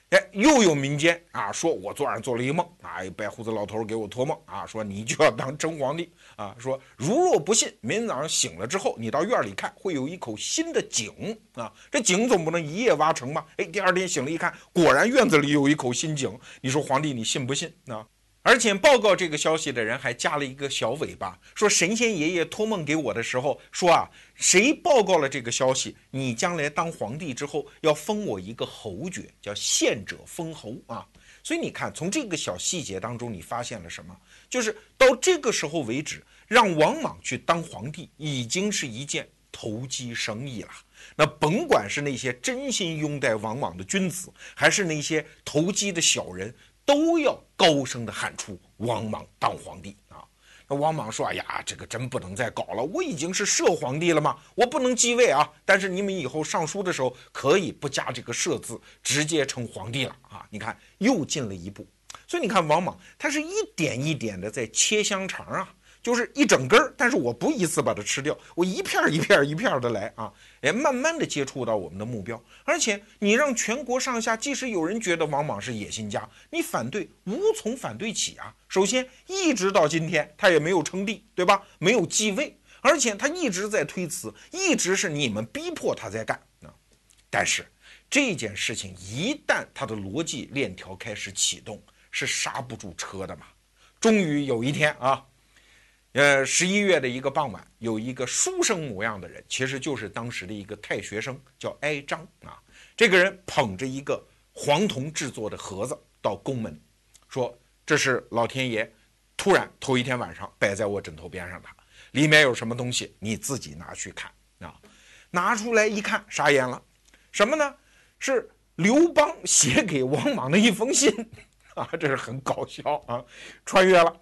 S1: 哎，又有民间啊说，我昨晚做了一个梦啊，白胡子老头给我托梦啊，说你就要当真皇帝啊，说如若不信，明天早上醒了之后，你到院里看，会有一口新的井啊，这井总不能一夜挖成吧？哎，第二天醒了一看，果然院子里有一口新井，你说皇帝你信不信啊？而且报告这个消息的人还加了一个小尾巴，说神仙爷爷托梦给我的时候说啊，谁报告了这个消息，你将来当皇帝之后要封我一个侯爵，叫献者封侯啊。所以你看，从这个小细节当中，你发现了什么？就是到这个时候为止，让王莽去当皇帝已经是一件投机生意了。那甭管是那些真心拥戴王莽的君子，还是那些投机的小人。都要高声的喊出王莽当皇帝啊！那王莽说：“哎呀，这个真不能再搞了，我已经是摄皇帝了嘛，我不能继位啊。但是你们以后上书的时候可以不加这个摄字，直接称皇帝了啊！你看又进了一步，所以你看王莽他是一点一点的在切香肠啊。”就是一整根儿，但是我不一次把它吃掉，我一片一片一片的来啊，哎，慢慢的接触到我们的目标。而且你让全国上下，即使有人觉得王莽是野心家，你反对无从反对起啊。首先，一直到今天他也没有称帝，对吧？没有继位，而且他一直在推辞，一直是你们逼迫他在干啊。但是这件事情一旦他的逻辑链条开始启动，是刹不住车的嘛。终于有一天啊。呃，十一月的一个傍晚，有一个书生模样的人，其实就是当时的一个太学生，叫哀章啊。这个人捧着一个黄铜制作的盒子到宫门，说：“这是老天爷突然头一天晚上摆在我枕头边上的，里面有什么东西，你自己拿去看啊。”拿出来一看，傻眼了，什么呢？是刘邦写给王莽的一封信 啊，这是很搞笑啊，穿越了。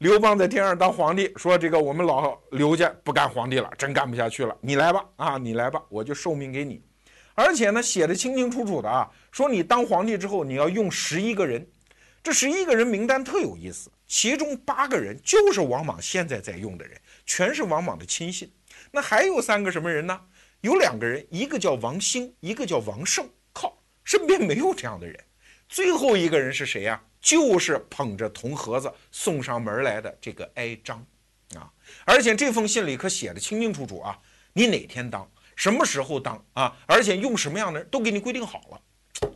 S1: 刘邦在天上当皇帝，说：“这个我们老刘家不干皇帝了，真干不下去了，你来吧，啊，你来吧，我就受命给你。”而且呢写的清清楚楚的啊，说你当皇帝之后你要用十一个人，这十一个人名单特有意思，其中八个人就是王莽现在在用的人，全是王莽的亲信。那还有三个什么人呢？有两个人，一个叫王兴，一个叫王胜。靠，身边没有这样的人。最后一个人是谁呀？就是捧着铜盒子送上门来的这个哀章，啊！而且这封信里可写的清清楚楚啊，你哪天当，什么时候当啊？而且用什么样的人都给你规定好了。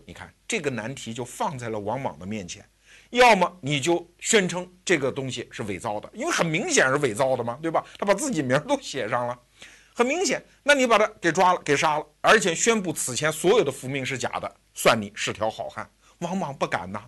S1: 你看这个难题就放在了王莽的面前，要么你就宣称这个东西是伪造的，因为很明显是伪造的嘛，对吧？他把自己名都写上了，很明显。那你把他给抓了，给杀了，而且宣布此前所有的符命是假的，算你是条好汉。王莽不敢呐，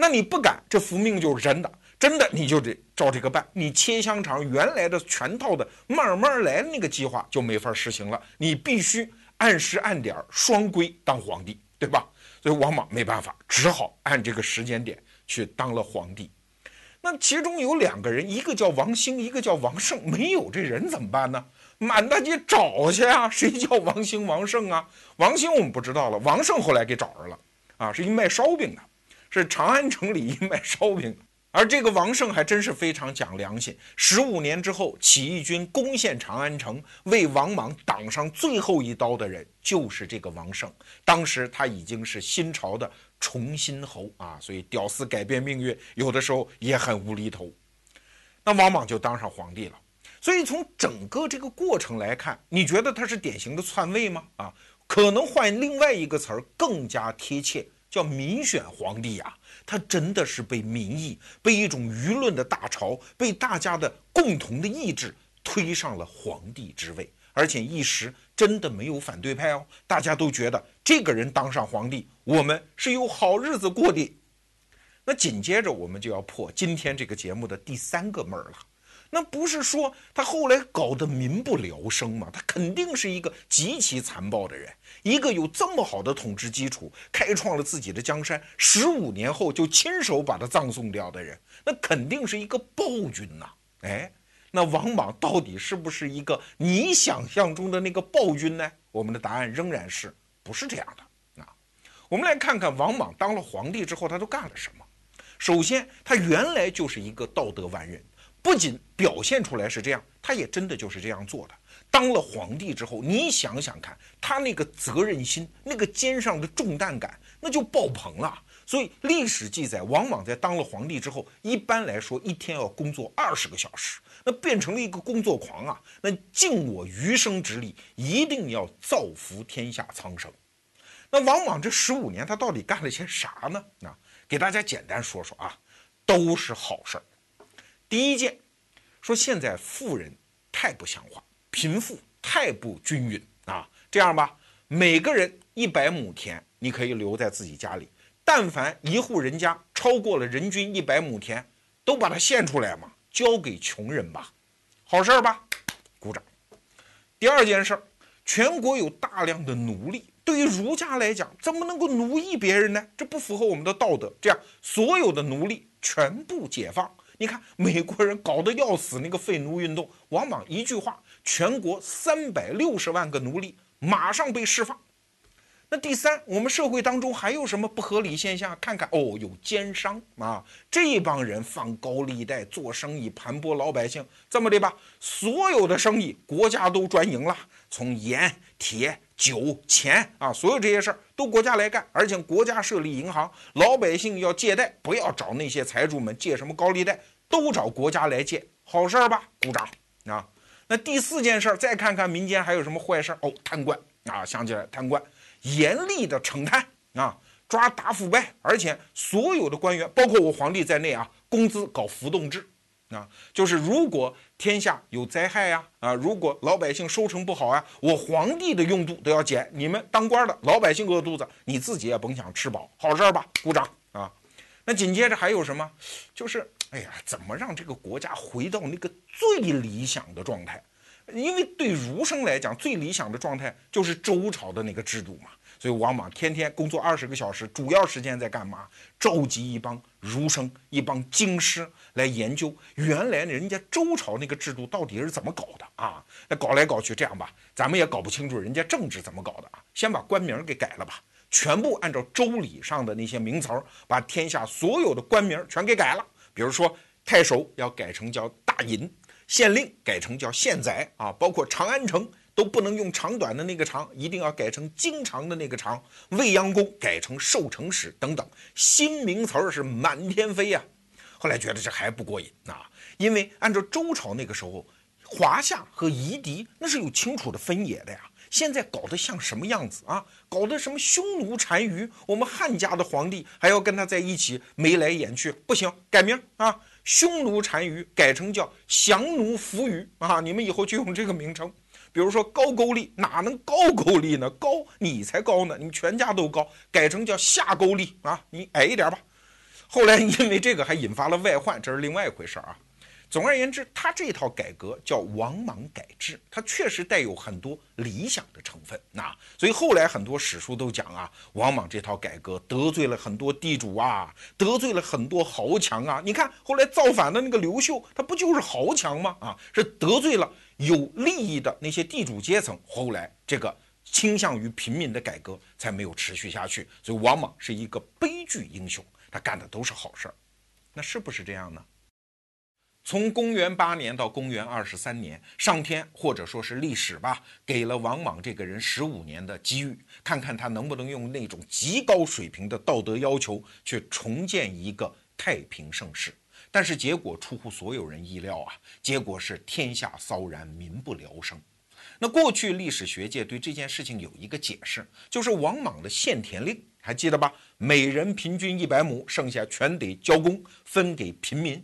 S1: 那你不敢，这符命就是真的，真的你就得照这个办。你切香肠原来的全套的慢慢来那个计划就没法实行了，你必须按时按点双规当皇帝，对吧？所以王莽没办法，只好按这个时间点去当了皇帝。那其中有两个人，一个叫王兴，一个叫王胜，没有这人怎么办呢？满大街找去啊，谁叫王兴、王胜啊？王兴我们不知道了，王胜后来给找着了。啊，是一卖烧饼的，是长安城里一卖烧饼。而这个王胜还真是非常讲良心。十五年之后，起义军攻陷长安城，为王莽挡上最后一刀的人就是这个王胜。当时他已经是新朝的崇新侯啊，所以屌丝改变命运，有的时候也很无厘头。那王莽就当上皇帝了。所以从整个这个过程来看，你觉得他是典型的篡位吗？啊？可能换另外一个词儿更加贴切，叫民选皇帝呀。他真的是被民意、被一种舆论的大潮、被大家的共同的意志推上了皇帝之位，而且一时真的没有反对派哦，大家都觉得这个人当上皇帝，我们是有好日子过的。那紧接着我们就要破今天这个节目的第三个闷儿了。那不是说他后来搞得民不聊生吗？他肯定是一个极其残暴的人，一个有这么好的统治基础，开创了自己的江山，十五年后就亲手把他葬送掉的人，那肯定是一个暴君呐！哎，那王莽到底是不是一个你想象中的那个暴君呢？我们的答案仍然是不是这样的啊？我们来看看王莽当了皇帝之后，他都干了什么。首先，他原来就是一个道德完人。不仅表现出来是这样，他也真的就是这样做的。当了皇帝之后，你想想看，他那个责任心、那个肩上的重担感，那就爆棚了。所以历史记载，王莽在当了皇帝之后，一般来说一天要工作二十个小时，那变成了一个工作狂啊！那尽我余生之力，一定要造福天下苍生。那王莽这十五年，他到底干了些啥呢？啊，给大家简单说说啊，都是好事儿。第一件，说现在富人太不像话，贫富太不均匀啊！这样吧，每个人一百亩田，你可以留在自己家里。但凡一户人家超过了人均一百亩田，都把它献出来嘛，交给穷人吧，好事儿吧？鼓掌。第二件事儿，全国有大量的奴隶，对于儒家来讲，怎么能够奴役别人呢？这不符合我们的道德。这样，所有的奴隶全部解放。你看美国人搞得要死，那个废奴运动，王莽一句话，全国三百六十万个奴隶马上被释放。那第三，我们社会当中还有什么不合理现象？看看哦，有奸商啊，这帮人放高利贷做生意，盘剥老百姓，这么的吧？所有的生意国家都专营了，从盐、铁。酒钱啊，所有这些事儿都国家来干，而且国家设立银行，老百姓要借贷，不要找那些财主们借什么高利贷，都找国家来借，好事儿吧？鼓掌啊！那第四件事儿，再看看民间还有什么坏事儿哦？贪官啊，想起来贪官，严厉的惩贪啊，抓打腐败，而且所有的官员，包括我皇帝在内啊，工资搞浮动制。啊，就是如果天下有灾害呀，啊，如果老百姓收成不好啊，我皇帝的用度都要减。你们当官的老百姓饿肚子，你自己也甭想吃饱，好事儿吧？鼓掌啊！那紧接着还有什么？就是，哎呀，怎么让这个国家回到那个最理想的状态？因为对儒生来讲，最理想的状态就是周朝的那个制度嘛。所以王莽天天工作二十个小时，主要时间在干嘛？召集一帮儒生、一帮经师来研究原来人家周朝那个制度到底是怎么搞的啊？那搞来搞去，这样吧，咱们也搞不清楚人家政治怎么搞的啊，先把官名给改了吧，全部按照周礼上的那些名词，把天下所有的官名全给改了。比如说太守要改成叫大尹，县令改成叫县宰啊，包括长安城。都不能用长短的那个长，一定要改成经常的那个长。未央宫改成寿成使等等，新名词儿是满天飞呀。后来觉得这还不过瘾啊，因为按照周朝那个时候，华夏和夷狄那是有清楚的分野的呀。现在搞得像什么样子啊？搞得什么匈奴单于，我们汉家的皇帝还要跟他在一起眉来眼去，不行，改名啊！匈奴单于改成叫降奴伏于啊！你们以后就用这个名称。比如说高句丽哪能高句丽呢？高你才高呢，你们全家都高，改成叫下勾丽啊，你矮一点吧。后来因为这个还引发了外患，这是另外一回事啊。总而言之，他这套改革叫王莽改制，它确实带有很多理想的成分。那所以后来很多史书都讲啊，王莽这套改革得罪了很多地主啊，得罪了很多豪强啊。你看后来造反的那个刘秀，他不就是豪强吗？啊，是得罪了有利益的那些地主阶层。后来这个倾向于平民的改革才没有持续下去。所以王莽是一个悲剧英雄，他干的都是好事儿。那是不是这样呢？从公元八年到公元二十三年，上天或者说是历史吧，给了王莽这个人十五年的机遇，看看他能不能用那种极高水平的道德要求去重建一个太平盛世。但是结果出乎所有人意料啊！结果是天下骚然，民不聊生。那过去历史学界对这件事情有一个解释，就是王莽的限田令，还记得吧？每人平均一百亩，剩下全得交公，分给平民。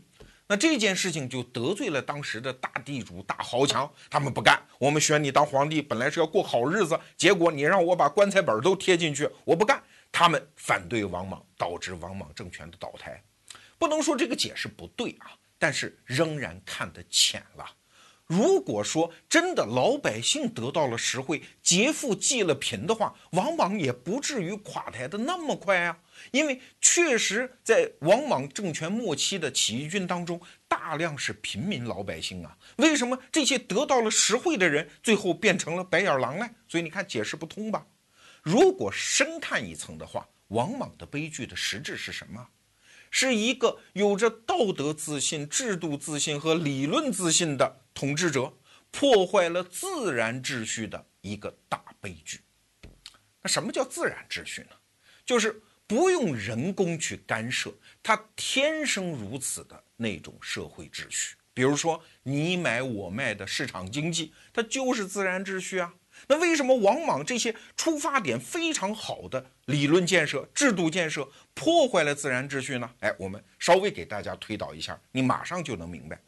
S1: 那这件事情就得罪了当时的大地主、大豪强，他们不干。我们选你当皇帝，本来是要过好日子，结果你让我把棺材本都贴进去，我不干。他们反对王莽，导致王莽政权的倒台。不能说这个解释不对啊，但是仍然看得浅了。如果说真的老百姓得到了实惠，劫富济了贫的话，王莽也不至于垮台的那么快啊。因为确实在王莽政权末期的起义军当中，大量是平民老百姓啊。为什么这些得到了实惠的人，最后变成了白眼狼呢？所以你看，解释不通吧？如果深看一层的话，王莽的悲剧的实质是什么？是一个有着道德自信、制度自信和理论自信的统治者，破坏了自然秩序的一个大悲剧。那什么叫自然秩序呢？就是不用人工去干涉，它天生如此的那种社会秩序。比如说你买我卖的市场经济，它就是自然秩序啊。那为什么王莽这些出发点非常好的理论建设、制度建设破坏了自然秩序呢？哎，我们稍微给大家推导一下，你马上就能明白。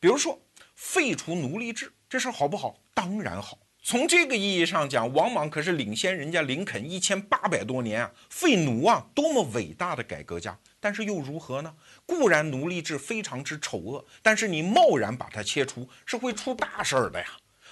S1: 比如说废除奴隶制，这事好不好？当然好。从这个意义上讲，王莽可是领先人家林肯一千八百多年啊，废奴啊，多么伟大的改革家！但是又如何呢？固然奴隶制非常之丑恶，但是你贸然把它切除，是会出大事儿的呀。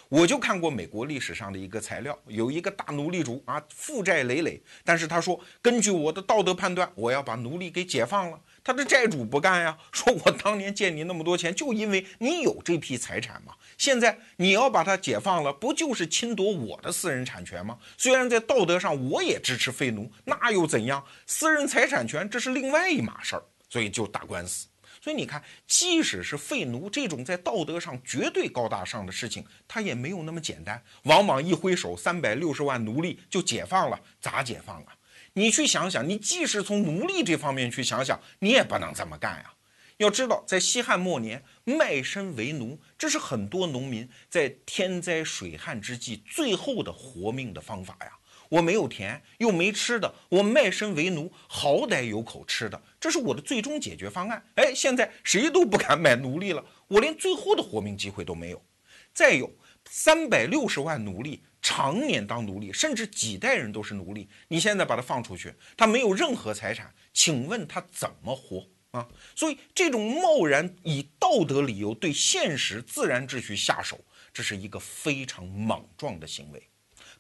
S1: 我就看过美国历史上的一个材料，有一个大奴隶主啊，负债累累，但是他说，根据我的道德判断，我要把奴隶给解放了。他的债主不干呀，说我当年借你那么多钱，就因为你有这批财产嘛。现在你要把它解放了，不就是侵夺我的私人产权吗？虽然在道德上我也支持废奴，那又怎样？私人财产权这是另外一码事儿，所以就打官司。所以你看，即使是废奴这种在道德上绝对高大上的事情，他也没有那么简单。往往一挥手，三百六十万奴隶就解放了，咋解放啊？你去想想，你即使从奴隶这方面去想想，你也不能这么干呀。要知道，在西汉末年，卖身为奴，这是很多农民在天灾水旱之际最后的活命的方法呀。我没有田，又没吃的，我卖身为奴，好歹有口吃的，这是我的最终解决方案。哎，现在谁都不敢买奴隶了，我连最后的活命机会都没有。再有三百六十万奴隶常年当奴隶，甚至几代人都是奴隶，你现在把他放出去，他没有任何财产，请问他怎么活啊？所以这种贸然以道德理由对现实自然秩序下手，这是一个非常莽撞的行为。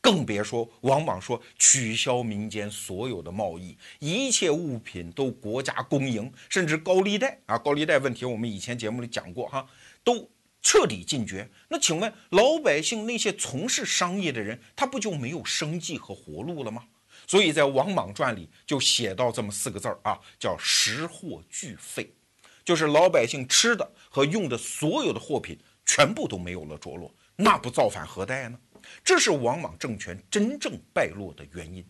S1: 更别说往往说取消民间所有的贸易，一切物品都国家公营，甚至高利贷啊，高利贷问题我们以前节目里讲过哈，都彻底禁绝。那请问老百姓那些从事商业的人，他不就没有生计和活路了吗？所以在王莽传里就写到这么四个字儿啊，叫食货俱废，就是老百姓吃的和用的所有的货品全部都没有了着落，那不造反何待呢？这是王莽政权真正败落的原因，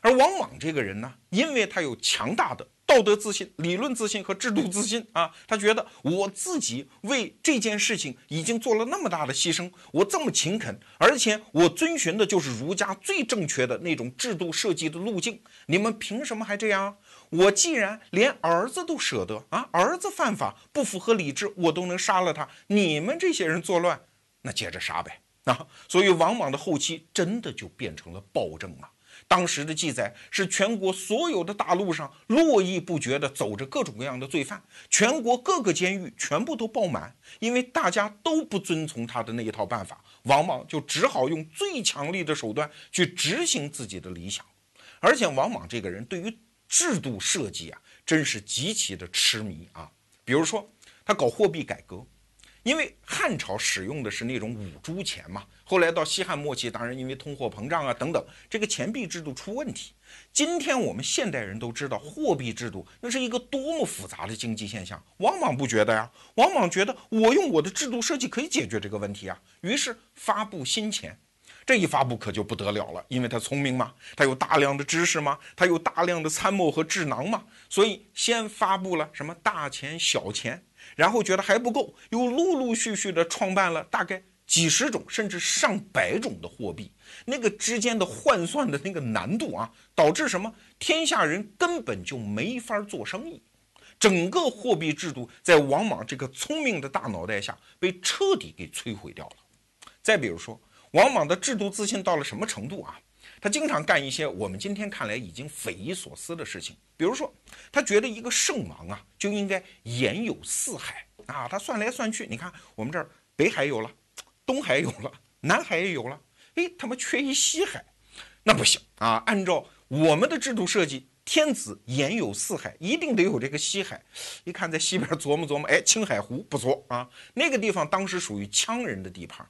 S1: 而王莽这个人呢，因为他有强大的道德自信、理论自信和制度自信啊，他觉得我自己为这件事情已经做了那么大的牺牲，我这么勤恳，而且我遵循的就是儒家最正确的那种制度设计的路径，你们凭什么还这样？我既然连儿子都舍得啊，儿子犯法不符合理智，我都能杀了他，你们这些人作乱，那接着杀呗。啊，所以王莽的后期真的就变成了暴政啊！当时的记载是全国所有的大路上络绎不绝地走着各种各样的罪犯，全国各个监狱全部都爆满，因为大家都不遵从他的那一套办法，王莽就只好用最强力的手段去执行自己的理想。而且王莽这个人对于制度设计啊，真是极其的痴迷啊！比如说他搞货币改革。因为汉朝使用的是那种五铢钱嘛，后来到西汉末期，当然因为通货膨胀啊等等，这个钱币制度出问题。今天我们现代人都知道，货币制度那是一个多么复杂的经济现象。往往不觉得呀，往往觉得我用我的制度设计可以解决这个问题啊，于是发布新钱。这一发布可就不得了了，因为他聪明嘛，他有大量的知识嘛，他有大量的参谋和智囊嘛，所以先发布了什么大钱、小钱。然后觉得还不够，又陆陆续续的创办了大概几十种甚至上百种的货币，那个之间的换算的那个难度啊，导致什么？天下人根本就没法做生意，整个货币制度在王莽这个聪明的大脑袋下被彻底给摧毁掉了。再比如说，王莽的制度自信到了什么程度啊？他经常干一些我们今天看来已经匪夷所思的事情，比如说，他觉得一个圣王啊就应该言有四海啊。他算来算去，你看我们这儿北海有了，东海有了，南海也有了，哎，他妈缺一西海，那不行啊！按照我们的制度设计，天子言有四海，一定得有这个西海。一看在西边琢磨琢磨，哎，青海湖不错啊，那个地方当时属于羌人的地盘。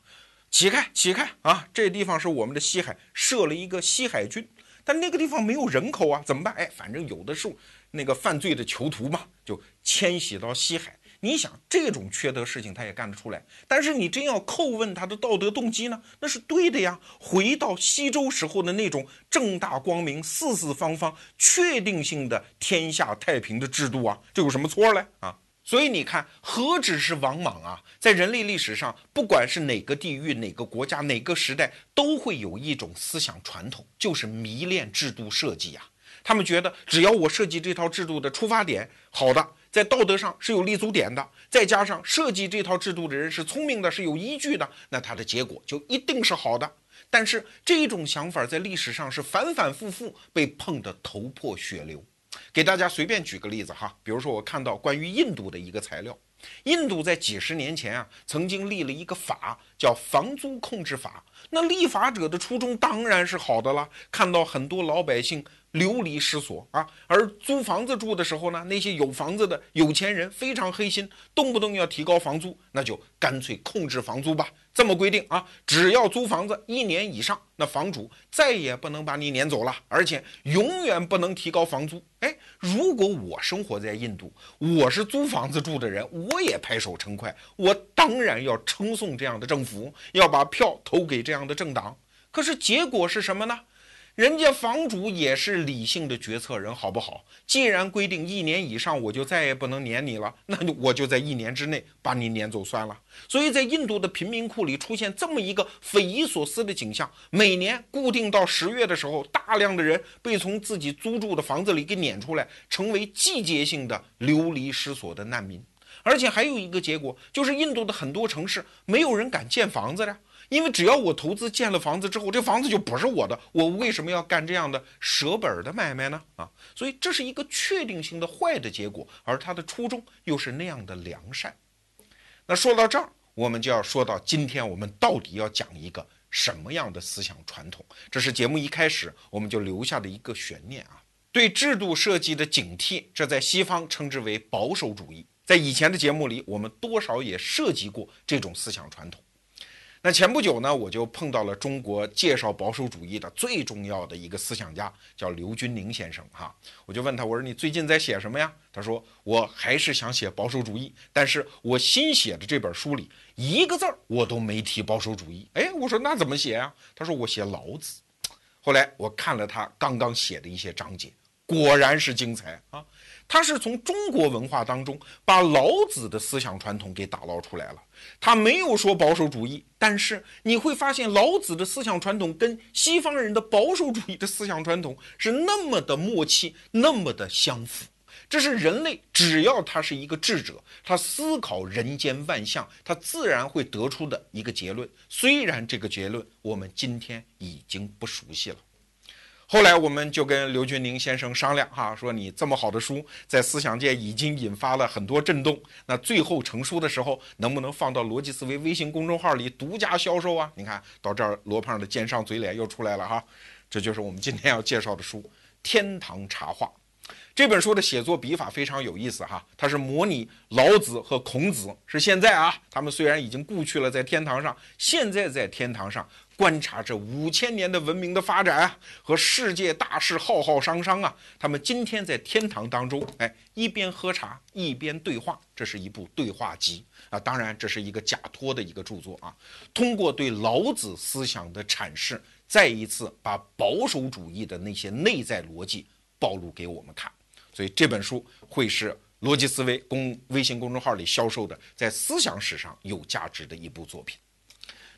S1: 起开，起开啊！这地方是我们的西海，设了一个西海军，但那个地方没有人口啊，怎么办？哎，反正有的是那个犯罪的囚徒嘛，就迁徙到西海。你想，这种缺德事情他也干得出来，但是你真要叩问他的道德动机呢？那是对的呀。回到西周时候的那种正大光明、四四方方、确定性的天下太平的制度啊，这有什么错嘞？啊？所以你看，何止是王莽啊，在人类历史上，不管是哪个地域、哪个国家、哪个时代，都会有一种思想传统，就是迷恋制度设计呀。他们觉得，只要我设计这套制度的出发点好的，在道德上是有立足点的，再加上设计这套制度的人是聪明的、是有依据的，那它的结果就一定是好的。但是这种想法在历史上是反反复复被碰得头破血流。给大家随便举个例子哈，比如说我看到关于印度的一个材料，印度在几十年前啊，曾经立了一个法，叫房租控制法。那立法者的初衷当然是好的了，看到很多老百姓。流离失所啊，而租房子住的时候呢，那些有房子的有钱人非常黑心，动不动要提高房租，那就干脆控制房租吧。这么规定啊，只要租房子一年以上，那房主再也不能把你撵走了，而且永远不能提高房租。哎，如果我生活在印度，我是租房子住的人，我也拍手称快，我当然要称颂这样的政府，要把票投给这样的政党。可是结果是什么呢？人家房主也是理性的决策人，好不好？既然规定一年以上，我就再也不能撵你了，那我就在一年之内把你撵走算了。所以在印度的贫民窟里出现这么一个匪夷所思的景象：每年固定到十月的时候，大量的人被从自己租住的房子里给撵出来，成为季节性的流离失所的难民。而且还有一个结果，就是印度的很多城市没有人敢建房子了。因为只要我投资建了房子之后，这房子就不是我的，我为什么要干这样的舍本的买卖呢？啊，所以这是一个确定性的坏的结果，而他的初衷又是那样的良善。那说到这儿，我们就要说到今天我们到底要讲一个什么样的思想传统？这是节目一开始我们就留下的一个悬念啊。对制度设计的警惕，这在西方称之为保守主义。在以前的节目里，我们多少也涉及过这种思想传统。那前不久呢，我就碰到了中国介绍保守主义的最重要的一个思想家，叫刘君宁先生哈。我就问他，我说你最近在写什么呀？他说我还是想写保守主义，但是我新写的这本书里一个字儿我都没提保守主义。哎，我说那怎么写啊？他说我写老子。后来我看了他刚刚写的一些章节，果然是精彩啊。他是从中国文化当中把老子的思想传统给打捞出来了。他没有说保守主义，但是你会发现老子的思想传统跟西方人的保守主义的思想传统是那么的默契，那么的相符。这是人类只要他是一个智者，他思考人间万象，他自然会得出的一个结论。虽然这个结论我们今天已经不熟悉了。后来我们就跟刘军宁先生商量，哈，说你这么好的书，在思想界已经引发了很多震动，那最后成书的时候，能不能放到逻辑思维微信公众号里独家销售啊？你看到这儿，罗胖的奸商嘴脸又出来了哈，这就是我们今天要介绍的书《天堂茶话》。这本书的写作笔法非常有意思哈，它是模拟老子和孔子是现在啊，他们虽然已经故去了，在天堂上，现在在天堂上观察这五千年的文明的发展啊，和世界大事浩浩汤汤啊，他们今天在天堂当中，哎，一边喝茶一边对话，这是一部对话集啊，当然这是一个假托的一个著作啊，通过对老子思想的阐释，再一次把保守主义的那些内在逻辑暴露给我们看。所以这本书会是逻辑思维公微信公众号里销售的，在思想史上有价值的一部作品。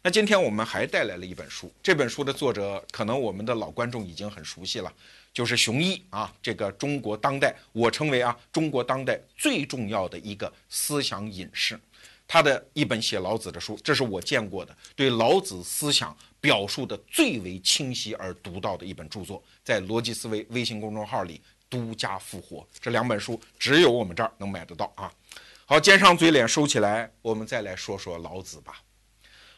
S1: 那今天我们还带来了一本书，这本书的作者可能我们的老观众已经很熟悉了，就是熊一啊，这个中国当代我称为啊中国当代最重要的一个思想隐士，他的一本写老子的书，这是我见过的对老子思想表述的最为清晰而独到的一本著作，在逻辑思维微信公众号里。独家复活，这两本书只有我们这儿能买得到啊！好，奸商嘴脸收起来，我们再来说说老子吧。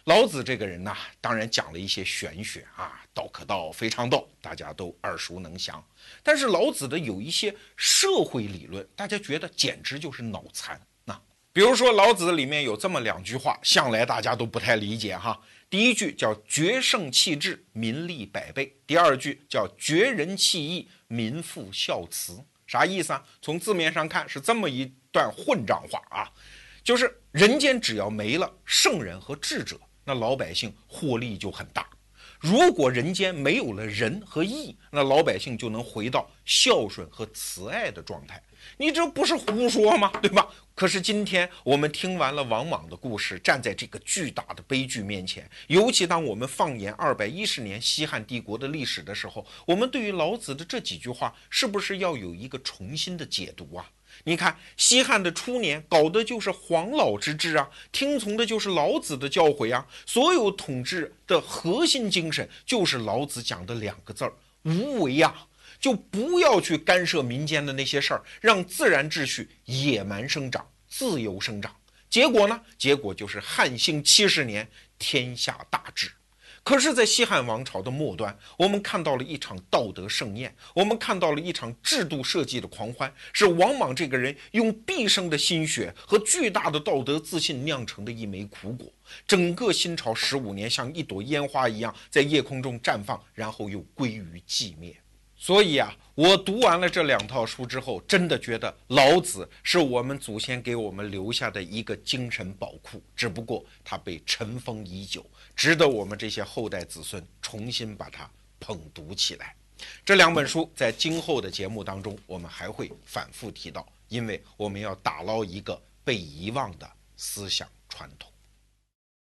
S1: 老子这个人呢，当然讲了一些玄学啊，道可道非常道，大家都耳熟能详。但是老子的有一些社会理论，大家觉得简直就是脑残。那比如说老子里面有这么两句话，向来大家都不太理解哈。第一句叫“绝圣弃智，民利百倍”，第二句叫“绝人弃义，民复孝慈”。啥意思啊？从字面上看是这么一段混账话啊，就是人间只要没了圣人和智者，那老百姓获利就很大。如果人间没有了仁和义，那老百姓就能回到孝顺和慈爱的状态。你这不是胡说吗？对吧？可是今天我们听完了王莽的故事，站在这个巨大的悲剧面前，尤其当我们放眼二百一十年西汉帝国的历史的时候，我们对于老子的这几句话，是不是要有一个重新的解读啊？你看，西汉的初年搞的就是黄老之治啊，听从的就是老子的教诲啊，所有统治的核心精神就是老子讲的两个字儿：无为呀，就不要去干涉民间的那些事儿，让自然秩序野蛮生长、自由生长。结果呢？结果就是汉兴七十年，天下大治。可是，在西汉王朝的末端，我们看到了一场道德盛宴，我们看到了一场制度设计的狂欢，是王莽这个人用毕生的心血和巨大的道德自信酿成的一枚苦果。整个新朝十五年，像一朵烟花一样在夜空中绽放，然后又归于寂灭。所以啊，我读完了这两套书之后，真的觉得老子是我们祖先给我们留下的一个精神宝库，只不过它被尘封已久，值得我们这些后代子孙重新把它捧读起来。这两本书在今后的节目当中，我们还会反复提到，因为我们要打捞一个被遗忘的思想传统。